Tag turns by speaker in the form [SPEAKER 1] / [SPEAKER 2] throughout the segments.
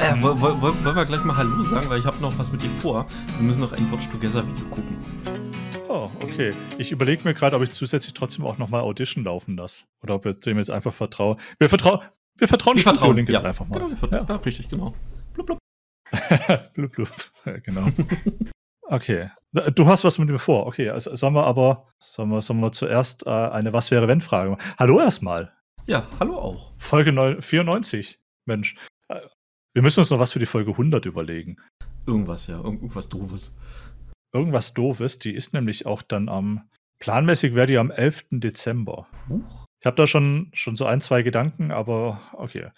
[SPEAKER 1] Äh, wollen, wollen, wollen wir gleich mal Hallo sagen, weil ich habe noch was mit dir vor. Wir müssen noch ein Watch Together Video gucken.
[SPEAKER 2] Oh, okay. Ich überlege mir gerade, ob ich zusätzlich trotzdem auch nochmal Audition laufen lasse. Oder ob wir dem jetzt einfach vertrauen. Wir, vertrau wir vertrauen
[SPEAKER 1] Wir vertrauen,
[SPEAKER 2] Link jetzt
[SPEAKER 1] ja.
[SPEAKER 2] einfach mal.
[SPEAKER 1] Genau, wir vertrauen. Ja. richtig, genau. Blub, blub.
[SPEAKER 2] blub, blub. Ja, genau. Okay. Du hast was mit mir vor. Okay, also sollen wir aber, sollen wir, sollen wir zuerst äh, eine Was wäre wenn Frage machen? Hallo erstmal.
[SPEAKER 1] Ja, hallo auch.
[SPEAKER 2] Folge 9, 94. Mensch. Wir müssen uns noch was für die Folge 100 überlegen.
[SPEAKER 1] Irgendwas, ja, irgendwas doofes.
[SPEAKER 2] Irgendwas doofes. Die ist nämlich auch dann am, planmäßig wäre die am 11. Dezember.
[SPEAKER 1] Huch.
[SPEAKER 2] Ich habe da schon, schon so ein, zwei Gedanken, aber okay. Ein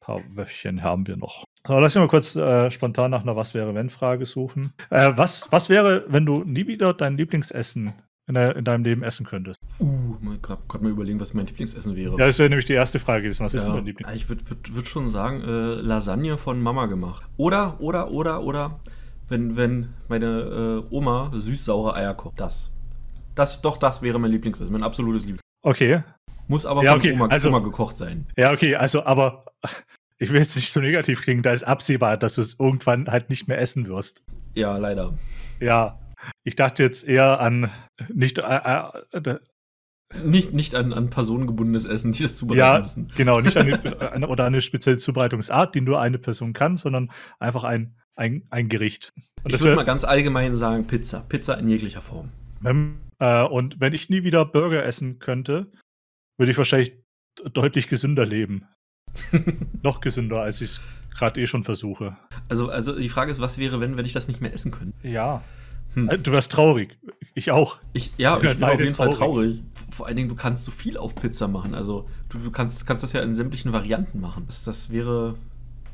[SPEAKER 2] paar Wöchchen haben wir noch. So, lass mich mal kurz äh, spontan nach einer Was wäre wenn Frage suchen. Äh, was, was wäre, wenn du nie wieder dein Lieblingsessen in, de in deinem Leben essen könntest?
[SPEAKER 1] Uh, gerade mal überlegen, was mein Lieblingsessen wäre.
[SPEAKER 2] Ja, das wäre nämlich die erste Frage gewesen. Was ist denn
[SPEAKER 1] Ja,
[SPEAKER 2] dein Lieblings?
[SPEAKER 1] Ich würde würd, würd schon sagen, äh, Lasagne von Mama gemacht. Oder, oder, oder, oder, wenn, wenn meine äh, Oma süß-saure Eier kocht. Das. Das, doch, das wäre mein Lieblingsessen, mein absolutes Lieblings.
[SPEAKER 2] Okay.
[SPEAKER 1] Muss aber
[SPEAKER 2] Ja,
[SPEAKER 1] von
[SPEAKER 2] okay,
[SPEAKER 1] Oma,
[SPEAKER 2] also-
[SPEAKER 1] Oma gekocht sein.
[SPEAKER 2] Ja, okay, also, aber ich will jetzt nicht so negativ klingen, da ist absehbar, dass du es irgendwann halt nicht mehr essen wirst.
[SPEAKER 1] Ja, leider.
[SPEAKER 2] Ja, ich dachte jetzt eher an nicht äh, äh,
[SPEAKER 1] Nicht, nicht an, an personengebundenes Essen, die das zubereiten
[SPEAKER 2] ja,
[SPEAKER 1] müssen.
[SPEAKER 2] genau, nicht an eine, eine, oder eine spezielle Zubereitungsart, die nur eine Person kann, sondern einfach ein, ein, ein Gericht. Und
[SPEAKER 1] Ich
[SPEAKER 2] das
[SPEAKER 1] würde mal ganz allgemein sagen, Pizza. Pizza in jeglicher Form.
[SPEAKER 2] wenn, äh, und wenn ich nie wieder Burger essen könnte, würde ich wahrscheinlich deutlich gesünder leben. Noch gesünder, als ich es gerade eh schon versuche.
[SPEAKER 1] Also, also die Frage ist, was wäre, wenn, wenn ich das nicht mehr essen könnte?
[SPEAKER 2] Ja.
[SPEAKER 1] Hm.
[SPEAKER 2] Äh, Du wärst traurig. Ich auch.
[SPEAKER 1] Ich, ja, ich
[SPEAKER 2] Ja,
[SPEAKER 1] wäre auf jeden Fall
[SPEAKER 2] traurig.
[SPEAKER 1] traurig. Vor allen Dingen, du kannst so viel auf Pizza machen. Also, du, du kannst, kannst das ja in sämtlichen Varianten machen. Das, das wäre.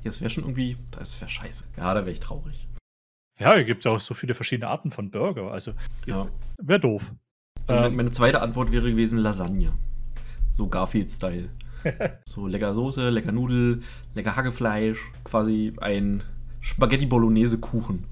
[SPEAKER 1] Ja, das wäre schon irgendwie. Das wäre scheiße. Ja, da wäre ich traurig.
[SPEAKER 2] Ja, es gibt ja auch so viele verschiedene Arten von Burger. Also,
[SPEAKER 1] Ja.
[SPEAKER 2] wäre doof.
[SPEAKER 1] Also,
[SPEAKER 2] Ähm.
[SPEAKER 1] meine, meine zweite Antwort wäre gewesen Lasagne. So Garfield-Style. so lecker Soße, lecker Nudel, lecker Hackefleisch. Quasi ein Spaghetti-Bolognese-Kuchen.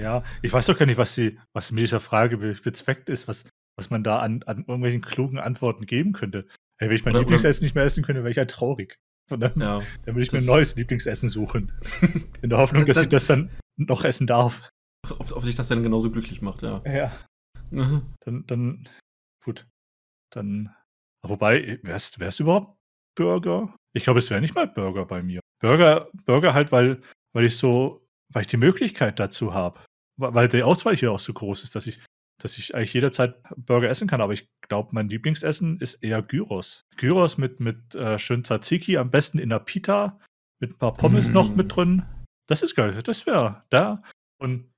[SPEAKER 2] Ja, ich weiß doch gar nicht, was, die, was mit dieser Frage be- bezweckt ist, was, was man da an, an irgendwelchen klugen Antworten geben könnte. Hey, wenn ich mein
[SPEAKER 1] Oder-
[SPEAKER 2] Lieblingsessen nicht mehr essen könnte, wäre ich halt traurig. Und dann,
[SPEAKER 1] Ja.
[SPEAKER 2] dann würde ich mir ein neues Lieblingsessen suchen. In der Hoffnung, dass ich das dann noch essen darf.
[SPEAKER 1] Ob, ob sich das dann genauso glücklich macht, ja.
[SPEAKER 2] Ja.
[SPEAKER 1] Mhm.
[SPEAKER 2] Dann, dann, gut. Dann, wobei, wär's, wär's überhaupt Burger? Ich glaube, es wäre nicht mal Burger bei mir. Burger, Burger halt, weil, weil ich so, weil ich die Möglichkeit dazu habe. Weil die Auswahl hier auch so groß ist, dass ich, dass ich eigentlich jederzeit Burger essen kann. Aber ich glaube, mein Lieblingsessen ist eher Gyros. Gyros mit, mit äh, schön Tzatziki, am besten in der Pita, mit ein paar Pommes
[SPEAKER 1] Mm.
[SPEAKER 2] noch mit drin. Das ist geil. Das wäre da. Und,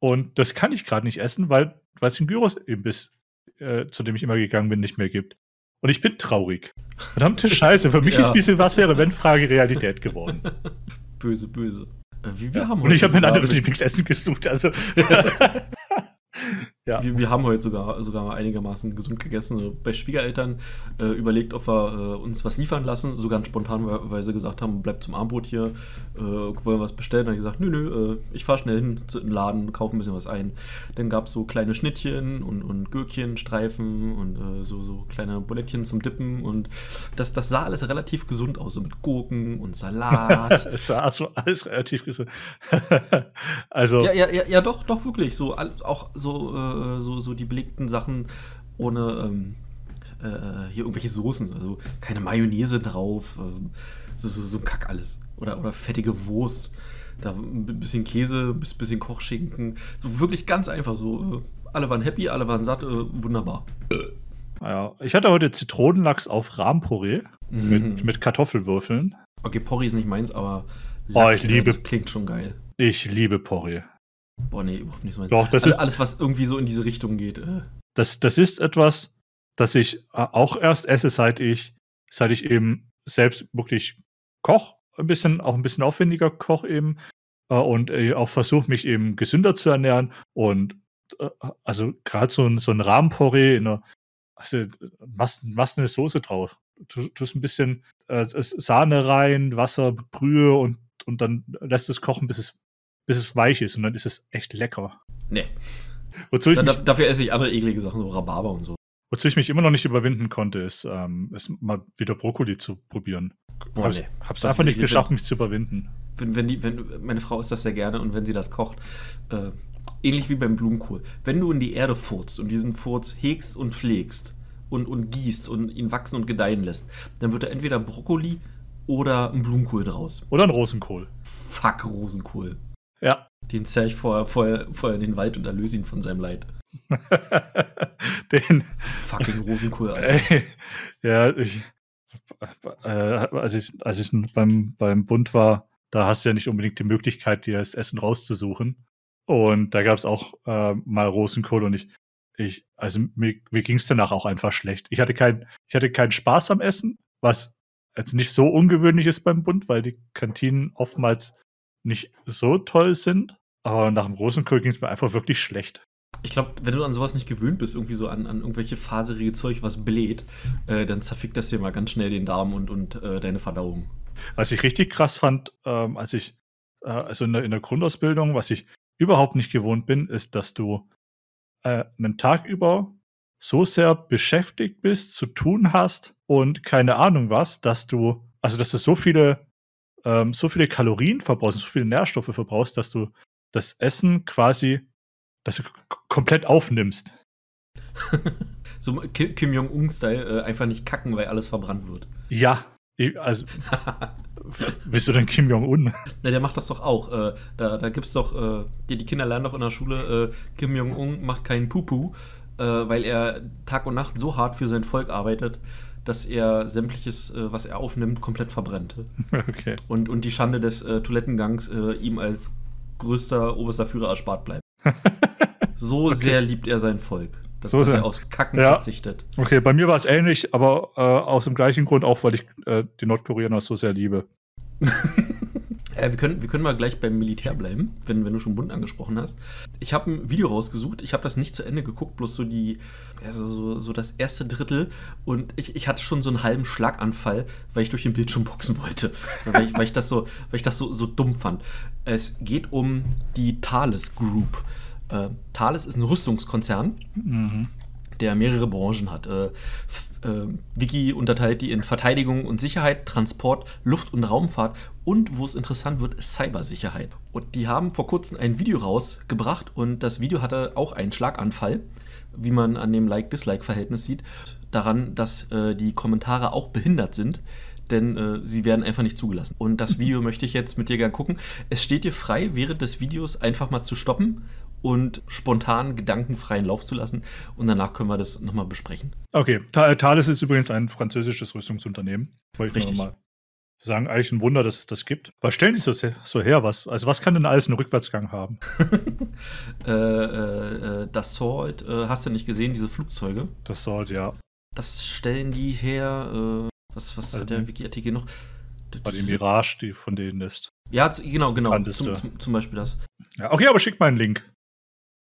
[SPEAKER 2] und das kann ich gerade nicht essen, weil weil es den Gyros-Imbiss, äh, zu dem ich immer gegangen bin, nicht mehr gibt. Und ich bin traurig. Verdammte Scheiße, für mich
[SPEAKER 1] Ja.
[SPEAKER 2] ist diese Was wäre wenn Frage Realität geworden.
[SPEAKER 1] Böse, böse. Äh, Wir, haben
[SPEAKER 2] Und ich habe mir ein anderes Lieblingsessen gesucht. Also, ja.
[SPEAKER 1] Wir, wir haben heute sogar, sogar einigermaßen gesund gegessen. Also bei Schwiegereltern äh, überlegt, ob wir äh, uns was liefern lassen. So ganz spontanweise gesagt haben, bleibt zum Abendbrot hier, äh, wollen wir was bestellen. Dann habe ich gesagt, nö, nö, äh, ich fahre schnell hin zu den Laden, kaufe ein bisschen was ein. Dann gab es so kleine Schnittchen und, und Gürkchen, Streifen und äh, so, so kleine Bulettchen zum Dippen. Und das, das sah alles relativ gesund aus, so mit Gurken und Salat.
[SPEAKER 2] Es sah also alles relativ gesund. also,
[SPEAKER 1] Ja, ja, ja, ja, doch, doch, wirklich. So, auch so, äh, so, so die belegten Sachen ohne ähm, äh, hier irgendwelche Soßen. Also keine Mayonnaise drauf. ähm, so, so, so ein Kack alles. Oder, oder fettige Wurst. Da ein bisschen Käse, ein bisschen Kochschinken. So wirklich ganz einfach. So, äh, alle waren happy, alle waren satt, äh, wunderbar.
[SPEAKER 2] ja, ich hatte heute Zitronenlachs auf Rahmpuree mit, mit Kartoffelwürfeln.
[SPEAKER 1] Okay, Porree ist nicht meins, aber
[SPEAKER 2] Oh,
[SPEAKER 1] Lachs,
[SPEAKER 2] ich liebe-
[SPEAKER 1] das klingt schon geil.
[SPEAKER 2] Ich liebe Porree.
[SPEAKER 1] Boah, nee, überhaupt nicht so meins.
[SPEAKER 2] Doch, das
[SPEAKER 1] alles,
[SPEAKER 2] ist-
[SPEAKER 1] alles, was irgendwie so in diese Richtung geht. Äh.
[SPEAKER 2] Das, das ist etwas, das ich äh, auch erst esse, seit ich, seit ich eben selbst wirklich koch, ein bisschen, auch ein bisschen aufwendiger koch eben äh, und äh, auch versuche mich eben gesünder zu ernähren und also gerade so ein, so ein Rahmenporree in einer, also machst, machst eine Soße drauf, tu, tust ein bisschen äh, Sahne rein, Wasser, Brühe und, und dann lässt es kochen, bis es, bis es weich ist und dann ist es echt lecker.
[SPEAKER 1] Nee.
[SPEAKER 2] Wozu ich
[SPEAKER 1] Da,
[SPEAKER 2] mich
[SPEAKER 1] da, dafür esse ich andere eklige Sachen, so Rhabarber und so.
[SPEAKER 2] wozu ich mich immer noch nicht überwinden konnte, ist, ähm, ist mal wieder Brokkoli zu probieren.
[SPEAKER 1] Boah,
[SPEAKER 2] Hab's,
[SPEAKER 1] nee.
[SPEAKER 2] hab's einfach nicht geschafft, mich zu überwinden.
[SPEAKER 1] wenn, wenn die, wenn, meine Frau isst das sehr gerne und wenn sie das kocht, äh, ähnlich wie beim Blumenkohl. Wenn du in die Erde furzt und diesen Furz hegst und pflegst und, und gießt und ihn wachsen und gedeihen lässt, dann wird da entweder Brokkoli oder ein Blumenkohl draus.
[SPEAKER 2] Oder ein Rosenkohl.
[SPEAKER 1] Fuck Rosenkohl.
[SPEAKER 2] Ja.
[SPEAKER 1] Den zerr ich vorher, vorher, vorher in den Wald und erlöse ihn von seinem Leid.
[SPEAKER 2] Den,
[SPEAKER 1] Fucking Rosenkohl. Alter.
[SPEAKER 2] Ey, ja, ich, äh, als ich, als ich beim, beim Bund war, da hast du ja nicht unbedingt die Möglichkeit, dir das Essen rauszusuchen. Und da gab es auch äh, mal Rosenkohl und ich, ich, also mir, mir ging es danach auch einfach schlecht. Ich hatte, kein, ich hatte keinen Spaß am Essen, was jetzt nicht so ungewöhnlich ist beim Bund, weil die Kantinen oftmals nicht so toll sind. Aber nach dem Rosenkohl ging es mir einfach wirklich schlecht.
[SPEAKER 1] Ich glaube, wenn du an sowas nicht gewöhnt bist, irgendwie so an, an irgendwelche faserige Zeug, was bläht, äh, dann zerfickt das dir mal ganz schnell den Darm und, und äh, deine Verdauung.
[SPEAKER 2] Was ich richtig krass fand, ähm, als ich, äh, also in der, in der Grundausbildung, was ich überhaupt nicht gewohnt bin, ist, dass du äh, einen Tag über so sehr beschäftigt bist, zu tun hast und keine Ahnung was, dass du, also dass du so viele, ähm, so viele Kalorien verbrauchst, so viele Nährstoffe verbrauchst, dass du das Essen quasi, dass du komplett aufnimmst.
[SPEAKER 1] So Ki- Kim Jong-un-Style, äh, einfach nicht kacken, weil alles verbrannt wird.
[SPEAKER 2] Ja, also bist du denn Kim Jong-un?
[SPEAKER 1] Na, der macht das doch auch. Äh, da da gibt es doch, äh, die, die Kinder lernen doch in der Schule, äh, Kim Jong-un macht keinen Pupu, äh, weil er Tag und Nacht so hart für sein Volk arbeitet, dass er sämtliches, äh, was er aufnimmt, komplett verbrennt.
[SPEAKER 2] Okay.
[SPEAKER 1] Und, und die Schande des äh, Toilettengangs äh, ihm als größter oberster Führer erspart bleibt. So sehr liebt er sein Volk, dass,
[SPEAKER 2] So
[SPEAKER 1] dass er aufs Kacken
[SPEAKER 2] Ja.
[SPEAKER 1] verzichtet.
[SPEAKER 2] Okay, bei mir war es ähnlich, aber äh, aus dem gleichen Grund auch, weil ich äh, die Nordkoreaner so sehr liebe.
[SPEAKER 1] Äh, wir, können, wir können mal gleich beim Militär bleiben, wenn, wenn du schon Bund angesprochen hast. Ich habe ein Video rausgesucht, ich habe das nicht zu Ende geguckt, bloß so die, also so, so das erste Drittel und ich, ich hatte schon so einen halben Schlaganfall, weil ich durch den Bildschirm boxen wollte. weil, ich, weil ich das, so, weil ich das so, so dumm fand. Es geht um die Thales Group. Äh, Thales ist ein Rüstungskonzern der mehrere Branchen hat. Äh, äh, Wiki unterteilt die in Verteidigung und Sicherheit, Transport, Luft- und Raumfahrt und, wo es interessant wird, Cybersicherheit. Und die haben vor kurzem ein Video rausgebracht und das Video hatte auch einen Schlaganfall, wie man an dem Like-Dislike-Verhältnis sieht, daran, dass äh, die Kommentare auch behindert sind. Denn äh, sie werden einfach nicht zugelassen. Und das Video möchte ich jetzt mit dir gern gucken. Es steht dir frei, während des Videos einfach mal zu stoppen und spontan gedankenfreien Lauf zu lassen. Und danach können wir das nochmal besprechen.
[SPEAKER 2] Okay, Tha- Thales ist übrigens ein französisches Rüstungsunternehmen. Wollte ich
[SPEAKER 1] Richtig.
[SPEAKER 2] nur mal sagen, eigentlich ein Wunder, dass es das gibt. Was stellen die so, so her? Was, also was kann denn alles einen Rückwärtsgang haben?
[SPEAKER 1] Äh, äh, äh, das Sword, äh, hast du nicht gesehen, diese Flugzeuge?
[SPEAKER 2] Das Sword, ja.
[SPEAKER 1] Das stellen die her. Äh, was was
[SPEAKER 2] Also
[SPEAKER 1] hat der Wiki-Artikel noch?
[SPEAKER 2] Bei die Mirage, die von denen ist.
[SPEAKER 1] Ja, genau, genau. Zum, zum, zum Beispiel das.
[SPEAKER 2] Ja, okay, aber schick mal einen Link.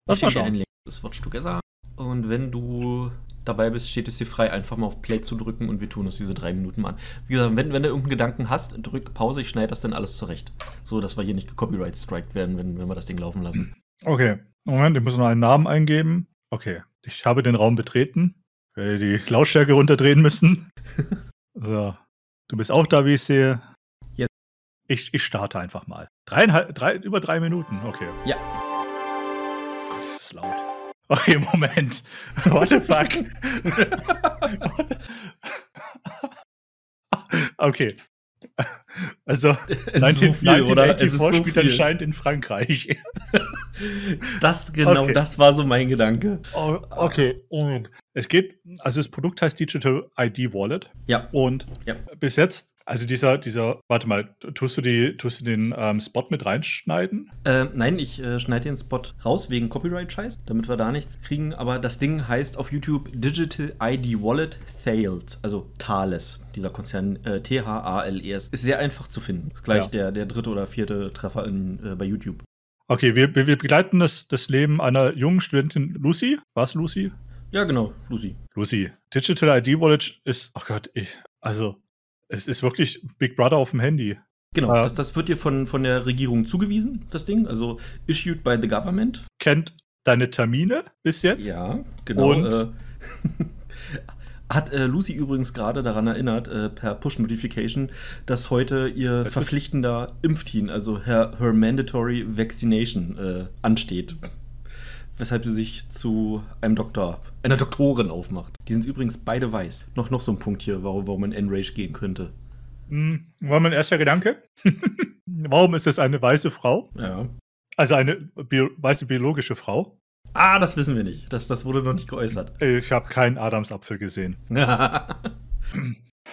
[SPEAKER 1] Ich
[SPEAKER 2] mal
[SPEAKER 1] schicke dir einen. Link. Das Watch Together. Und wenn du dabei bist, steht es dir frei, einfach mal auf Play zu drücken und wir tun uns diese drei Minuten mal an. Wie gesagt, wenn, wenn du irgendeinen Gedanken hast, drück Pause, ich schneide das dann alles zurecht. So, dass wir hier nicht gecopyright striked werden, wenn, wenn wir das Ding laufen lassen.
[SPEAKER 2] Okay, Moment, ich muss noch einen Namen eingeben. Okay, ich habe den Raum betreten. Ich werde die Lautstärke runterdrehen müssen. so, du bist auch da, wie ich sehe.
[SPEAKER 1] Jetzt.
[SPEAKER 2] Ich, ich starte einfach mal. Dreieinhalb, drei, über drei Minuten, okay.
[SPEAKER 1] Ja.
[SPEAKER 2] Ist laut. Okay, Moment. What the fuck? okay. Also,
[SPEAKER 1] Es ist so viel, oder? Es ist
[SPEAKER 2] 1984
[SPEAKER 1] so viel.
[SPEAKER 2] anscheinend in Frankreich.
[SPEAKER 1] Das genau,
[SPEAKER 2] Okay.
[SPEAKER 1] das war so mein Gedanke.
[SPEAKER 2] Oh, okay. Moment. Es geht, also das Produkt heißt Digital ID Wallet
[SPEAKER 1] Ja.
[SPEAKER 2] und
[SPEAKER 1] Ja.
[SPEAKER 2] bis jetzt, also dieser, dieser, warte mal, tust du die, tust du den ähm, Spot mit reinschneiden?
[SPEAKER 1] Äh, nein, ich äh, schneide den Spot raus wegen Copyright-Scheiß, damit wir da nichts kriegen. Aber das Ding heißt auf YouTube Digital ID Wallet Thales, also Thales, dieser Konzern äh, T-H-A-L-E-S. Ist sehr einfach zu finden. Ist gleich
[SPEAKER 2] Ja.
[SPEAKER 1] der, der dritte oder vierte Treffer in, äh, bei YouTube.
[SPEAKER 2] Okay, wir, wir begleiten das, das Leben einer jungen Studentin Lucy. Was Lucy?
[SPEAKER 1] Ja, genau, Lucy.
[SPEAKER 2] Lucy. Digital ID Wallet ist, oh Gott, ich, also, es ist wirklich Big Brother auf dem Handy.
[SPEAKER 1] Genau,
[SPEAKER 2] Ja.
[SPEAKER 1] das, das wird dir von, von der Regierung zugewiesen, das Ding. Also issued by the government.
[SPEAKER 2] Kennt deine Termine bis jetzt?
[SPEAKER 1] Ja, genau.
[SPEAKER 2] Und?
[SPEAKER 1] Äh, Hat äh, Lucy übrigens gerade daran erinnert, äh, per Push-Notification, dass heute ihr
[SPEAKER 2] Das
[SPEAKER 1] verpflichtender Impftermin, also her, her Mandatory Vaccination, äh, ansteht. Weshalb sie sich zu einem Doktor, einer Doktorin aufmacht. Die sind übrigens beide weiß. Noch, noch so ein Punkt hier, warum, warum man N-Rage gehen könnte.
[SPEAKER 2] Hm, war mein erster Gedanke. Warum ist es eine weiße Frau?
[SPEAKER 1] Ja.
[SPEAKER 2] Also eine bio weiße biologische Frau?
[SPEAKER 1] Ah, das wissen wir nicht. Das, das wurde noch nicht geäußert.
[SPEAKER 2] Ich habe keinen Adamsapfel gesehen.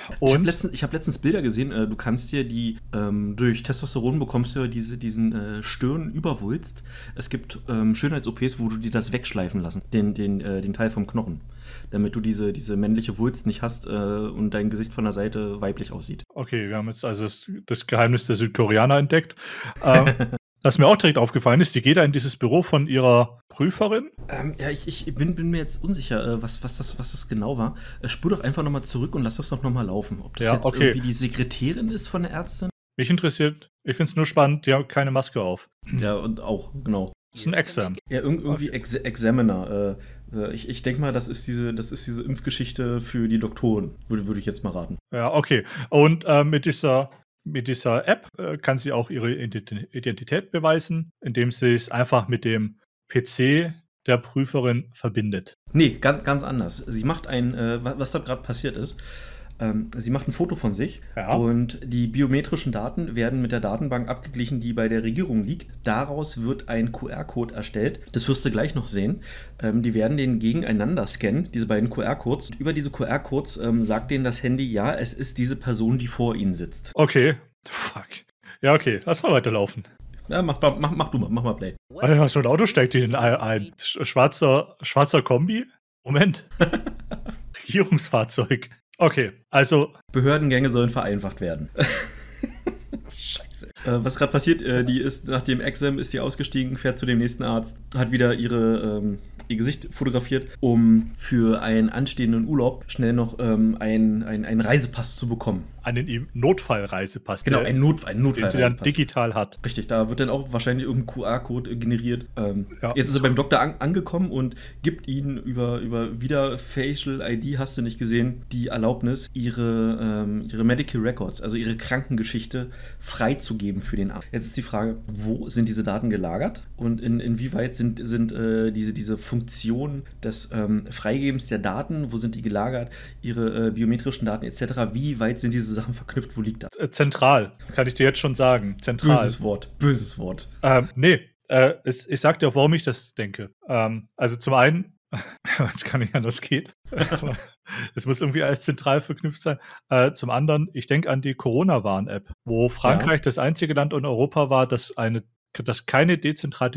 [SPEAKER 1] Ich habe
[SPEAKER 2] Und
[SPEAKER 1] letztens, ich hab letztens Bilder gesehen, äh, du kannst dir die, ähm, durch Testosteron bekommst du ja diese, diesen äh, Stirnüberwulst. Es gibt ähm, Schönheits-OPs, wo du dir das wegschleifen lassen, den, den, äh, den Teil vom Knochen. Damit du diese, diese männliche Wulst nicht hast äh, und dein Gesicht von der Seite weiblich aussieht.
[SPEAKER 2] okay, wir haben jetzt also das, das Geheimnis der Südkoreaner entdeckt. Ähm, was mir auch direkt aufgefallen ist, die geht da in dieses Büro von ihrer Prüferin.
[SPEAKER 1] Ähm, ja, ich, ich bin, bin mir jetzt unsicher, äh, was, was, das, was das genau war. Äh, spur doch einfach nochmal zurück und lass das doch nochmal laufen. Ob das
[SPEAKER 2] Ja,
[SPEAKER 1] jetzt
[SPEAKER 2] okay.
[SPEAKER 1] irgendwie die Sekretärin ist von der Ärztin?
[SPEAKER 2] Mich interessiert, ich finde es nur spannend, die haben keine Maske auf.
[SPEAKER 1] Ja, und auch, genau.
[SPEAKER 2] Das ist ein Exam.
[SPEAKER 1] Ja, irg irgendwie Ex Examiner. Äh, ich ich denke mal, das ist, diese, das ist diese Impfgeschichte für die Doktoren, würde, würde ich jetzt mal raten.
[SPEAKER 2] Ja, okay. Und äh, mit dieser mit dieser App äh, kann sie auch ihre Ident- Identität beweisen, indem sie es einfach mit dem PC der Prüferin verbindet.
[SPEAKER 1] Nee, ganz, ganz anders. Sie macht ein, äh, wa- was da gerade passiert ist, ähm, sie macht ein Foto von sich
[SPEAKER 2] Ja.
[SPEAKER 1] und die biometrischen Daten werden mit der Datenbank abgeglichen, die bei der Regierung liegt. Daraus wird ein QR-Code erstellt. Das wirst du gleich noch sehen. Ähm, die werden den gegeneinander scannen, diese beiden QR-Codes. Und Über diese QR-Codes ähm, sagt denen das Handy, ja, es ist diese Person, die vor ihnen sitzt.
[SPEAKER 2] Okay. Fuck. Ja, okay. Lass mal weiterlaufen.
[SPEAKER 1] Ja, mach, mach, mach, du mal, mach mal Play.
[SPEAKER 2] Alter, so ein Auto steigt in ein, ein sch- schwarzer, schwarzer Kombi? Moment. Regierungsfahrzeug. Okay, also
[SPEAKER 1] Behördengänge sollen vereinfacht werden. Scheiße. Äh, was gerade passiert, äh, die ist nach dem Exam ist die ausgestiegen, fährt zu dem nächsten Arzt, hat wieder ihre, ähm, ihr Gesicht fotografiert, um für einen anstehenden Urlaub schnell noch ähm, einen, einen, einen Reisepass zu bekommen.
[SPEAKER 2] Einen Notfallreisepass,
[SPEAKER 1] Genau, ein, Not, ein
[SPEAKER 2] den sie dann
[SPEAKER 1] Notfallreisepass.
[SPEAKER 2] digital hat.
[SPEAKER 1] Richtig, da wird dann auch wahrscheinlich irgendein QR-Code generiert. Ähm,
[SPEAKER 2] Ja.
[SPEAKER 1] Jetzt ist er beim Doktor an, angekommen und gibt ihnen über, über wieder Facial ID, hast du nicht gesehen, die Erlaubnis, ihre, ähm, ihre Medical Records, also ihre Krankengeschichte, freizugeben für den Arzt. Jetzt ist die Frage, wo sind diese Daten gelagert und in, inwieweit sind, sind äh, diese, diese Funktionen des ähm, Freigebens der Daten, wo sind die gelagert, ihre äh, biometrischen Daten etc., wie weit sind diese Sachen verknüpft, wo liegt das?
[SPEAKER 2] Äh, Zentral, kann ich dir jetzt schon sagen. Zentral.
[SPEAKER 1] Böses Wort, böses Wort.
[SPEAKER 2] Ähm, nee, äh, es, ich sag dir auch, warum ich das denke. Ähm, also zum einen, es kann nicht anders geht. es muss irgendwie alles zentral verknüpft sein. Äh, zum anderen, ich denke an die Corona-Warn-App, wo Frankreich das einzige Land in Europa war, das eine, das keine dezentral,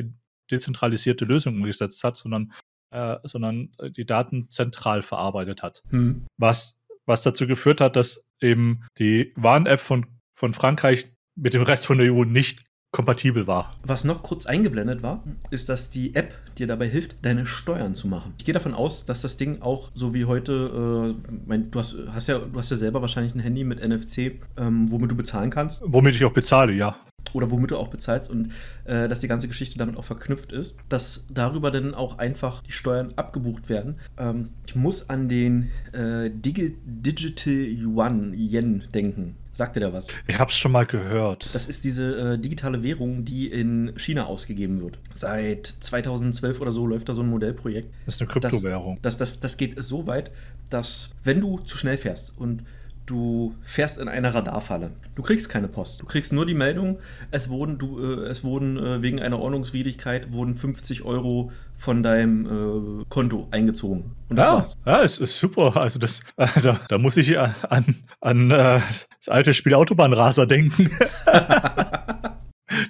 [SPEAKER 2] dezentralisierte Lösung umgesetzt hat, sondern, äh, sondern die Daten zentral verarbeitet hat.
[SPEAKER 1] Hm.
[SPEAKER 2] Was, was dazu geführt hat, dass eben die Warn-App von, von Frankreich mit dem Rest von der EU nicht kompatibel war.
[SPEAKER 1] Was noch kurz eingeblendet war, ist, dass die App dir dabei hilft, deine Steuern zu machen. Ich gehe davon aus, dass das Ding auch so wie heute, äh, mein, du, hast, hast ja, du hast ja selber wahrscheinlich ein Handy mit NFC, ähm, womit du bezahlen kannst
[SPEAKER 2] Womit ich auch bezahle, ja.
[SPEAKER 1] Oder womit du auch bezahlst und äh, dass die ganze Geschichte damit auch verknüpft ist, dass darüber dann auch einfach die Steuern abgebucht werden. Ähm, ich muss an den äh, Digi Digital Yuan Yen denken. Sagt dir da was?
[SPEAKER 2] Ich hab's schon mal gehört.
[SPEAKER 1] Das ist diese äh, digitale Währung, die in China ausgegeben wird. Seit 2012 oder so läuft da so ein Modellprojekt.
[SPEAKER 2] Das ist eine Kryptowährung.
[SPEAKER 1] Das, das, das geht so weit, dass wenn du zu schnell fährst und du fährst in einer Radarfalle, du kriegst keine Post. Du kriegst nur die Meldung, es wurden, du, äh, es wurden äh, wegen einer Ordnungswidrigkeit wurden 50 Euro von deinem äh, Konto eingezogen. Und das
[SPEAKER 2] ja,
[SPEAKER 1] war's.
[SPEAKER 2] ja, es ist super. Also das, äh, da, da muss ich an, an äh, das alte Spiel Autobahnraser denken.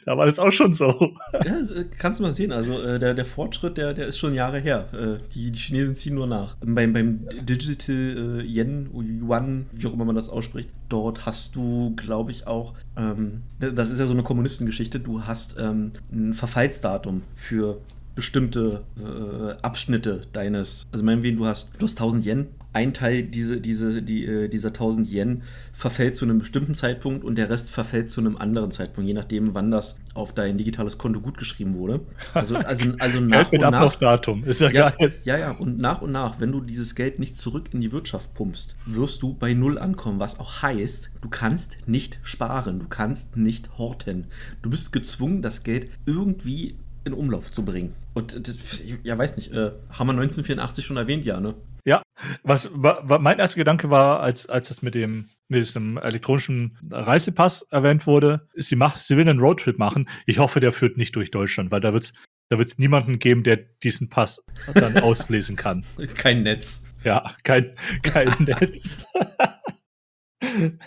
[SPEAKER 2] da war das auch schon so.
[SPEAKER 1] Ja, äh, kannst du mal sehen. Also äh, der, der Fortschritt, der, der ist schon Jahre her. Äh, die, die Chinesen ziehen nur nach. Beim, beim Digital Yen, Yuan, wie auch immer man das ausspricht, dort hast du, glaube ich, auch, ähm, das ist ja so eine Kommunistengeschichte, du hast ähm, ein Verfallsdatum für bestimmte äh, Abschnitte deines, also meinetwegen, du hast, du hast 1000 Yen ein Teil diese, diese, die, äh, dieser 1000 Yen verfällt zu einem bestimmten Zeitpunkt und der Rest verfällt zu einem anderen Zeitpunkt, je nachdem, wann das auf dein digitales Konto gutgeschrieben wurde. Also, also, also nach
[SPEAKER 2] mit
[SPEAKER 1] und nach.
[SPEAKER 2] Ablaufdatum. Ist ja,
[SPEAKER 1] Ja,
[SPEAKER 2] geil.
[SPEAKER 1] ja, ja, und nach und nach, wenn du dieses Geld nicht zurück in die Wirtschaft pumpst, wirst du bei Null ankommen, was auch heißt, du kannst nicht sparen, du kannst nicht horten. Du bist gezwungen, das Geld irgendwie in Umlauf zu bringen. Und das, ja, weiß nicht, äh, haben wir 1984 schon erwähnt, ja, ne?
[SPEAKER 2] Ja, was war mein erster Gedanke war, als, als das mit dem mit diesem elektronischen Reisepass erwähnt wurde, sie macht, sie will einen Roadtrip machen. Ich hoffe, der führt nicht durch Deutschland, weil da wird's da wird's niemanden geben, der diesen Pass dann auslesen kann.
[SPEAKER 1] Kein Netz.
[SPEAKER 2] Ja, kein, kein Netz.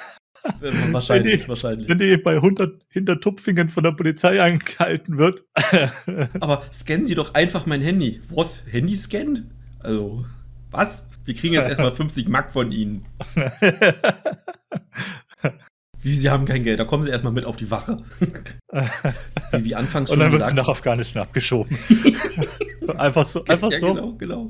[SPEAKER 1] Wahrscheinlich,
[SPEAKER 2] Wenn die-
[SPEAKER 1] wahrscheinlich.
[SPEAKER 2] Wenn die bei 100 Hintertupfingen von der Polizei angehalten wird.
[SPEAKER 1] Aber scannen Sie doch einfach mein Handy. Was? Handy scannen? Also, was? Wir kriegen jetzt erstmal 50 Mark von Ihnen. Wie, Sie haben kein Geld, da kommen Sie erstmal mit auf die Wache. Wie, wie anfangs
[SPEAKER 2] Und
[SPEAKER 1] schon
[SPEAKER 2] dann wird sie nach Afghanistan abgeschoben. einfach so, einfach
[SPEAKER 1] ja,
[SPEAKER 2] so.
[SPEAKER 1] genau, genau.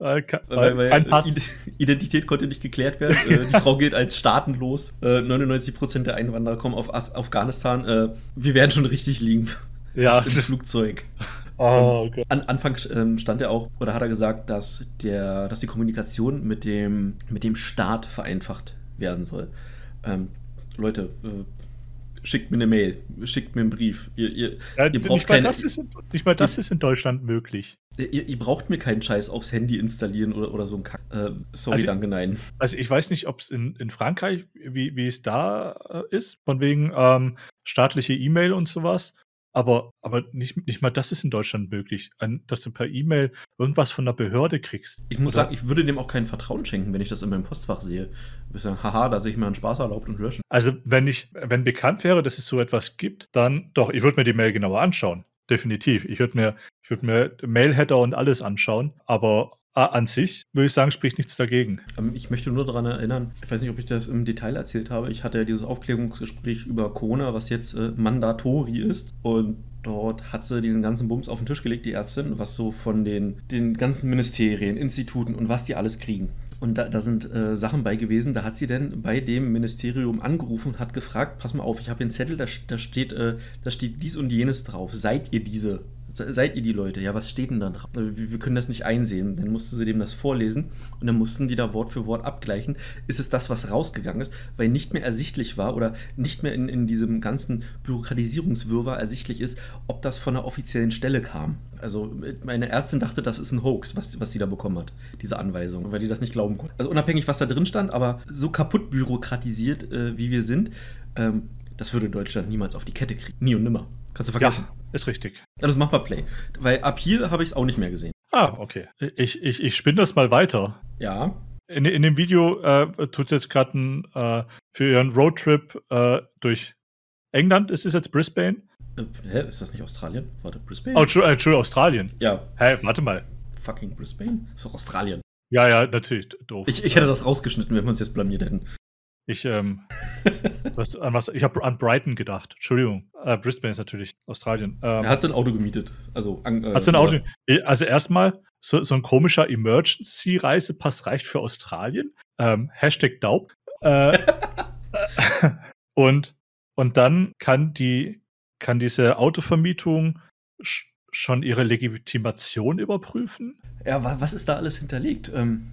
[SPEAKER 2] Äh,
[SPEAKER 1] Weil, weil
[SPEAKER 2] kein
[SPEAKER 1] äh,
[SPEAKER 2] Pass.
[SPEAKER 1] Ide- Identität konnte nicht geklärt werden. Äh, die Frau gilt als staatenlos. Äh, 99% der Einwanderer kommen auf As Afghanistan. Äh, wir werden schon richtig liegen
[SPEAKER 2] Ja.
[SPEAKER 1] im Flugzeug.
[SPEAKER 2] Oh, Gott.
[SPEAKER 1] An Anfang ähm, stand er auch, oder hat er gesagt, dass, der, dass die Kommunikation mit dem, mit dem Staat vereinfacht werden soll. Ähm, Leute, äh, schickt mir eine Mail, schickt mir einen Brief. Ihr, ihr,
[SPEAKER 2] Ja,
[SPEAKER 1] ihr, braucht
[SPEAKER 2] nicht, mal
[SPEAKER 1] keine,
[SPEAKER 2] das ist, in- nicht mal das ist in Deutschland möglich.
[SPEAKER 1] ihr, ihr braucht mir keinen Scheiß aufs Handy installieren oder, oder so ein Kack. Äh, sorry,
[SPEAKER 2] Also-
[SPEAKER 1] danke, nein.
[SPEAKER 2] Also ich weiß nicht, ob es in, in Frankreich, wie, wie es da äh, ist, von wegen ähm, staatliche E-Mail und sowas. Aber, aber nicht, nicht mal das ist in Deutschland möglich, an, dass du per E-Mail irgendwas von der Behörde kriegst.
[SPEAKER 1] Ich muss
[SPEAKER 2] Oder-
[SPEAKER 1] sagen, ich würde dem auch kein Vertrauen schenken, wenn ich das in meinem Postfach sehe. Ich sagen, haha, da sehe ich mir einen Spaß erlaubt und löschen.
[SPEAKER 2] Also wenn ich, wenn bekannt wäre, dass es so etwas gibt, dann doch, ich würde mir die Mail genauer anschauen. Definitiv. Ich würde mir, ich würde mir Mail-Header und alles anschauen, aber an sich würde ich sagen, spricht nichts dagegen.
[SPEAKER 1] Ähm, Ich möchte nur daran erinnern, ich weiß nicht, ob ich das im Detail erzählt habe. Ich hatte ja dieses Aufklärungsgespräch über Corona, was jetzt äh, Mandatori ist. Und dort hat sie diesen ganzen Bums auf den Tisch gelegt, die Ärztin, was so von den, den ganzen Ministerien, Instituten und was die alles kriegen. Und da, da sind äh, Sachen bei gewesen, da hat sie denn bei dem Ministerium angerufen und hat gefragt, pass mal auf, ich habe hier einen Zettel, da, da, steht, äh, da steht dies und jenes drauf. Seid ihr diese? Se- Seid ihr die Leute? Ja, was steht denn da drauf? Äh, Wir, können das nicht einsehen. Dann musste sie dem das vorlesen und dann mussten die da Wort für Wort abgleichen. Ist es das, was rausgegangen ist, weil nicht mehr ersichtlich war oder nicht mehr in, in diesem ganzen Bürokratisierungswirrwarr ersichtlich ist, ob das von einer offiziellen Stelle kam. Also meine Ärztin dachte, das ist ein Hoax, was, was sie da bekommen hat, diese Anweisung, weil die das nicht glauben konnte. Also unabhängig, was da drin stand, aber so kaputt bürokratisiert, äh, wie wir sind, ähm, das würde Deutschland niemals auf die Kette kriegen. Nie und nimmer. Kannst du
[SPEAKER 2] Ja,
[SPEAKER 1] vergessen.
[SPEAKER 2] ist richtig.
[SPEAKER 1] Also mach mal Play. Weil ab hier habe ich es auch nicht mehr gesehen.
[SPEAKER 2] Ah, okay. Ich, ich, ich spinne das mal weiter.
[SPEAKER 1] Ja.
[SPEAKER 2] In, in dem Video äh, tut es jetzt gerade äh, für ihren Roadtrip äh, durch England. Ist es jetzt Brisbane?
[SPEAKER 1] Äh, hä, ist das nicht Australien? Warte, Brisbane?
[SPEAKER 2] Oh, Entschuldigung, Entschuldigung, Australien.
[SPEAKER 1] ja,
[SPEAKER 2] Hä, warte mal.
[SPEAKER 1] fucking Brisbane? Ist doch Australien.
[SPEAKER 2] Ja, ja, natürlich. Doof.
[SPEAKER 1] Ich, ich hätte das rausgeschnitten, wenn wir uns jetzt blamiert hätten.
[SPEAKER 2] Ich, ähm, was, an was, ich habe an Brighton gedacht. Entschuldigung. Äh, Brisbane ist natürlich Australien. Ähm,
[SPEAKER 1] Er hat sein Auto gemietet. Also, an, äh,
[SPEAKER 2] hat sein Auto. Also erstmal, so, so ein komischer Emergency-Reisepass reicht für Australien. Ähm, Hashtag Daub. Äh, und, und dann kann die, kann diese Autovermietung sch schon ihre Legitimation überprüfen?
[SPEAKER 1] Ja, wa- was ist da alles hinterlegt? Ähm,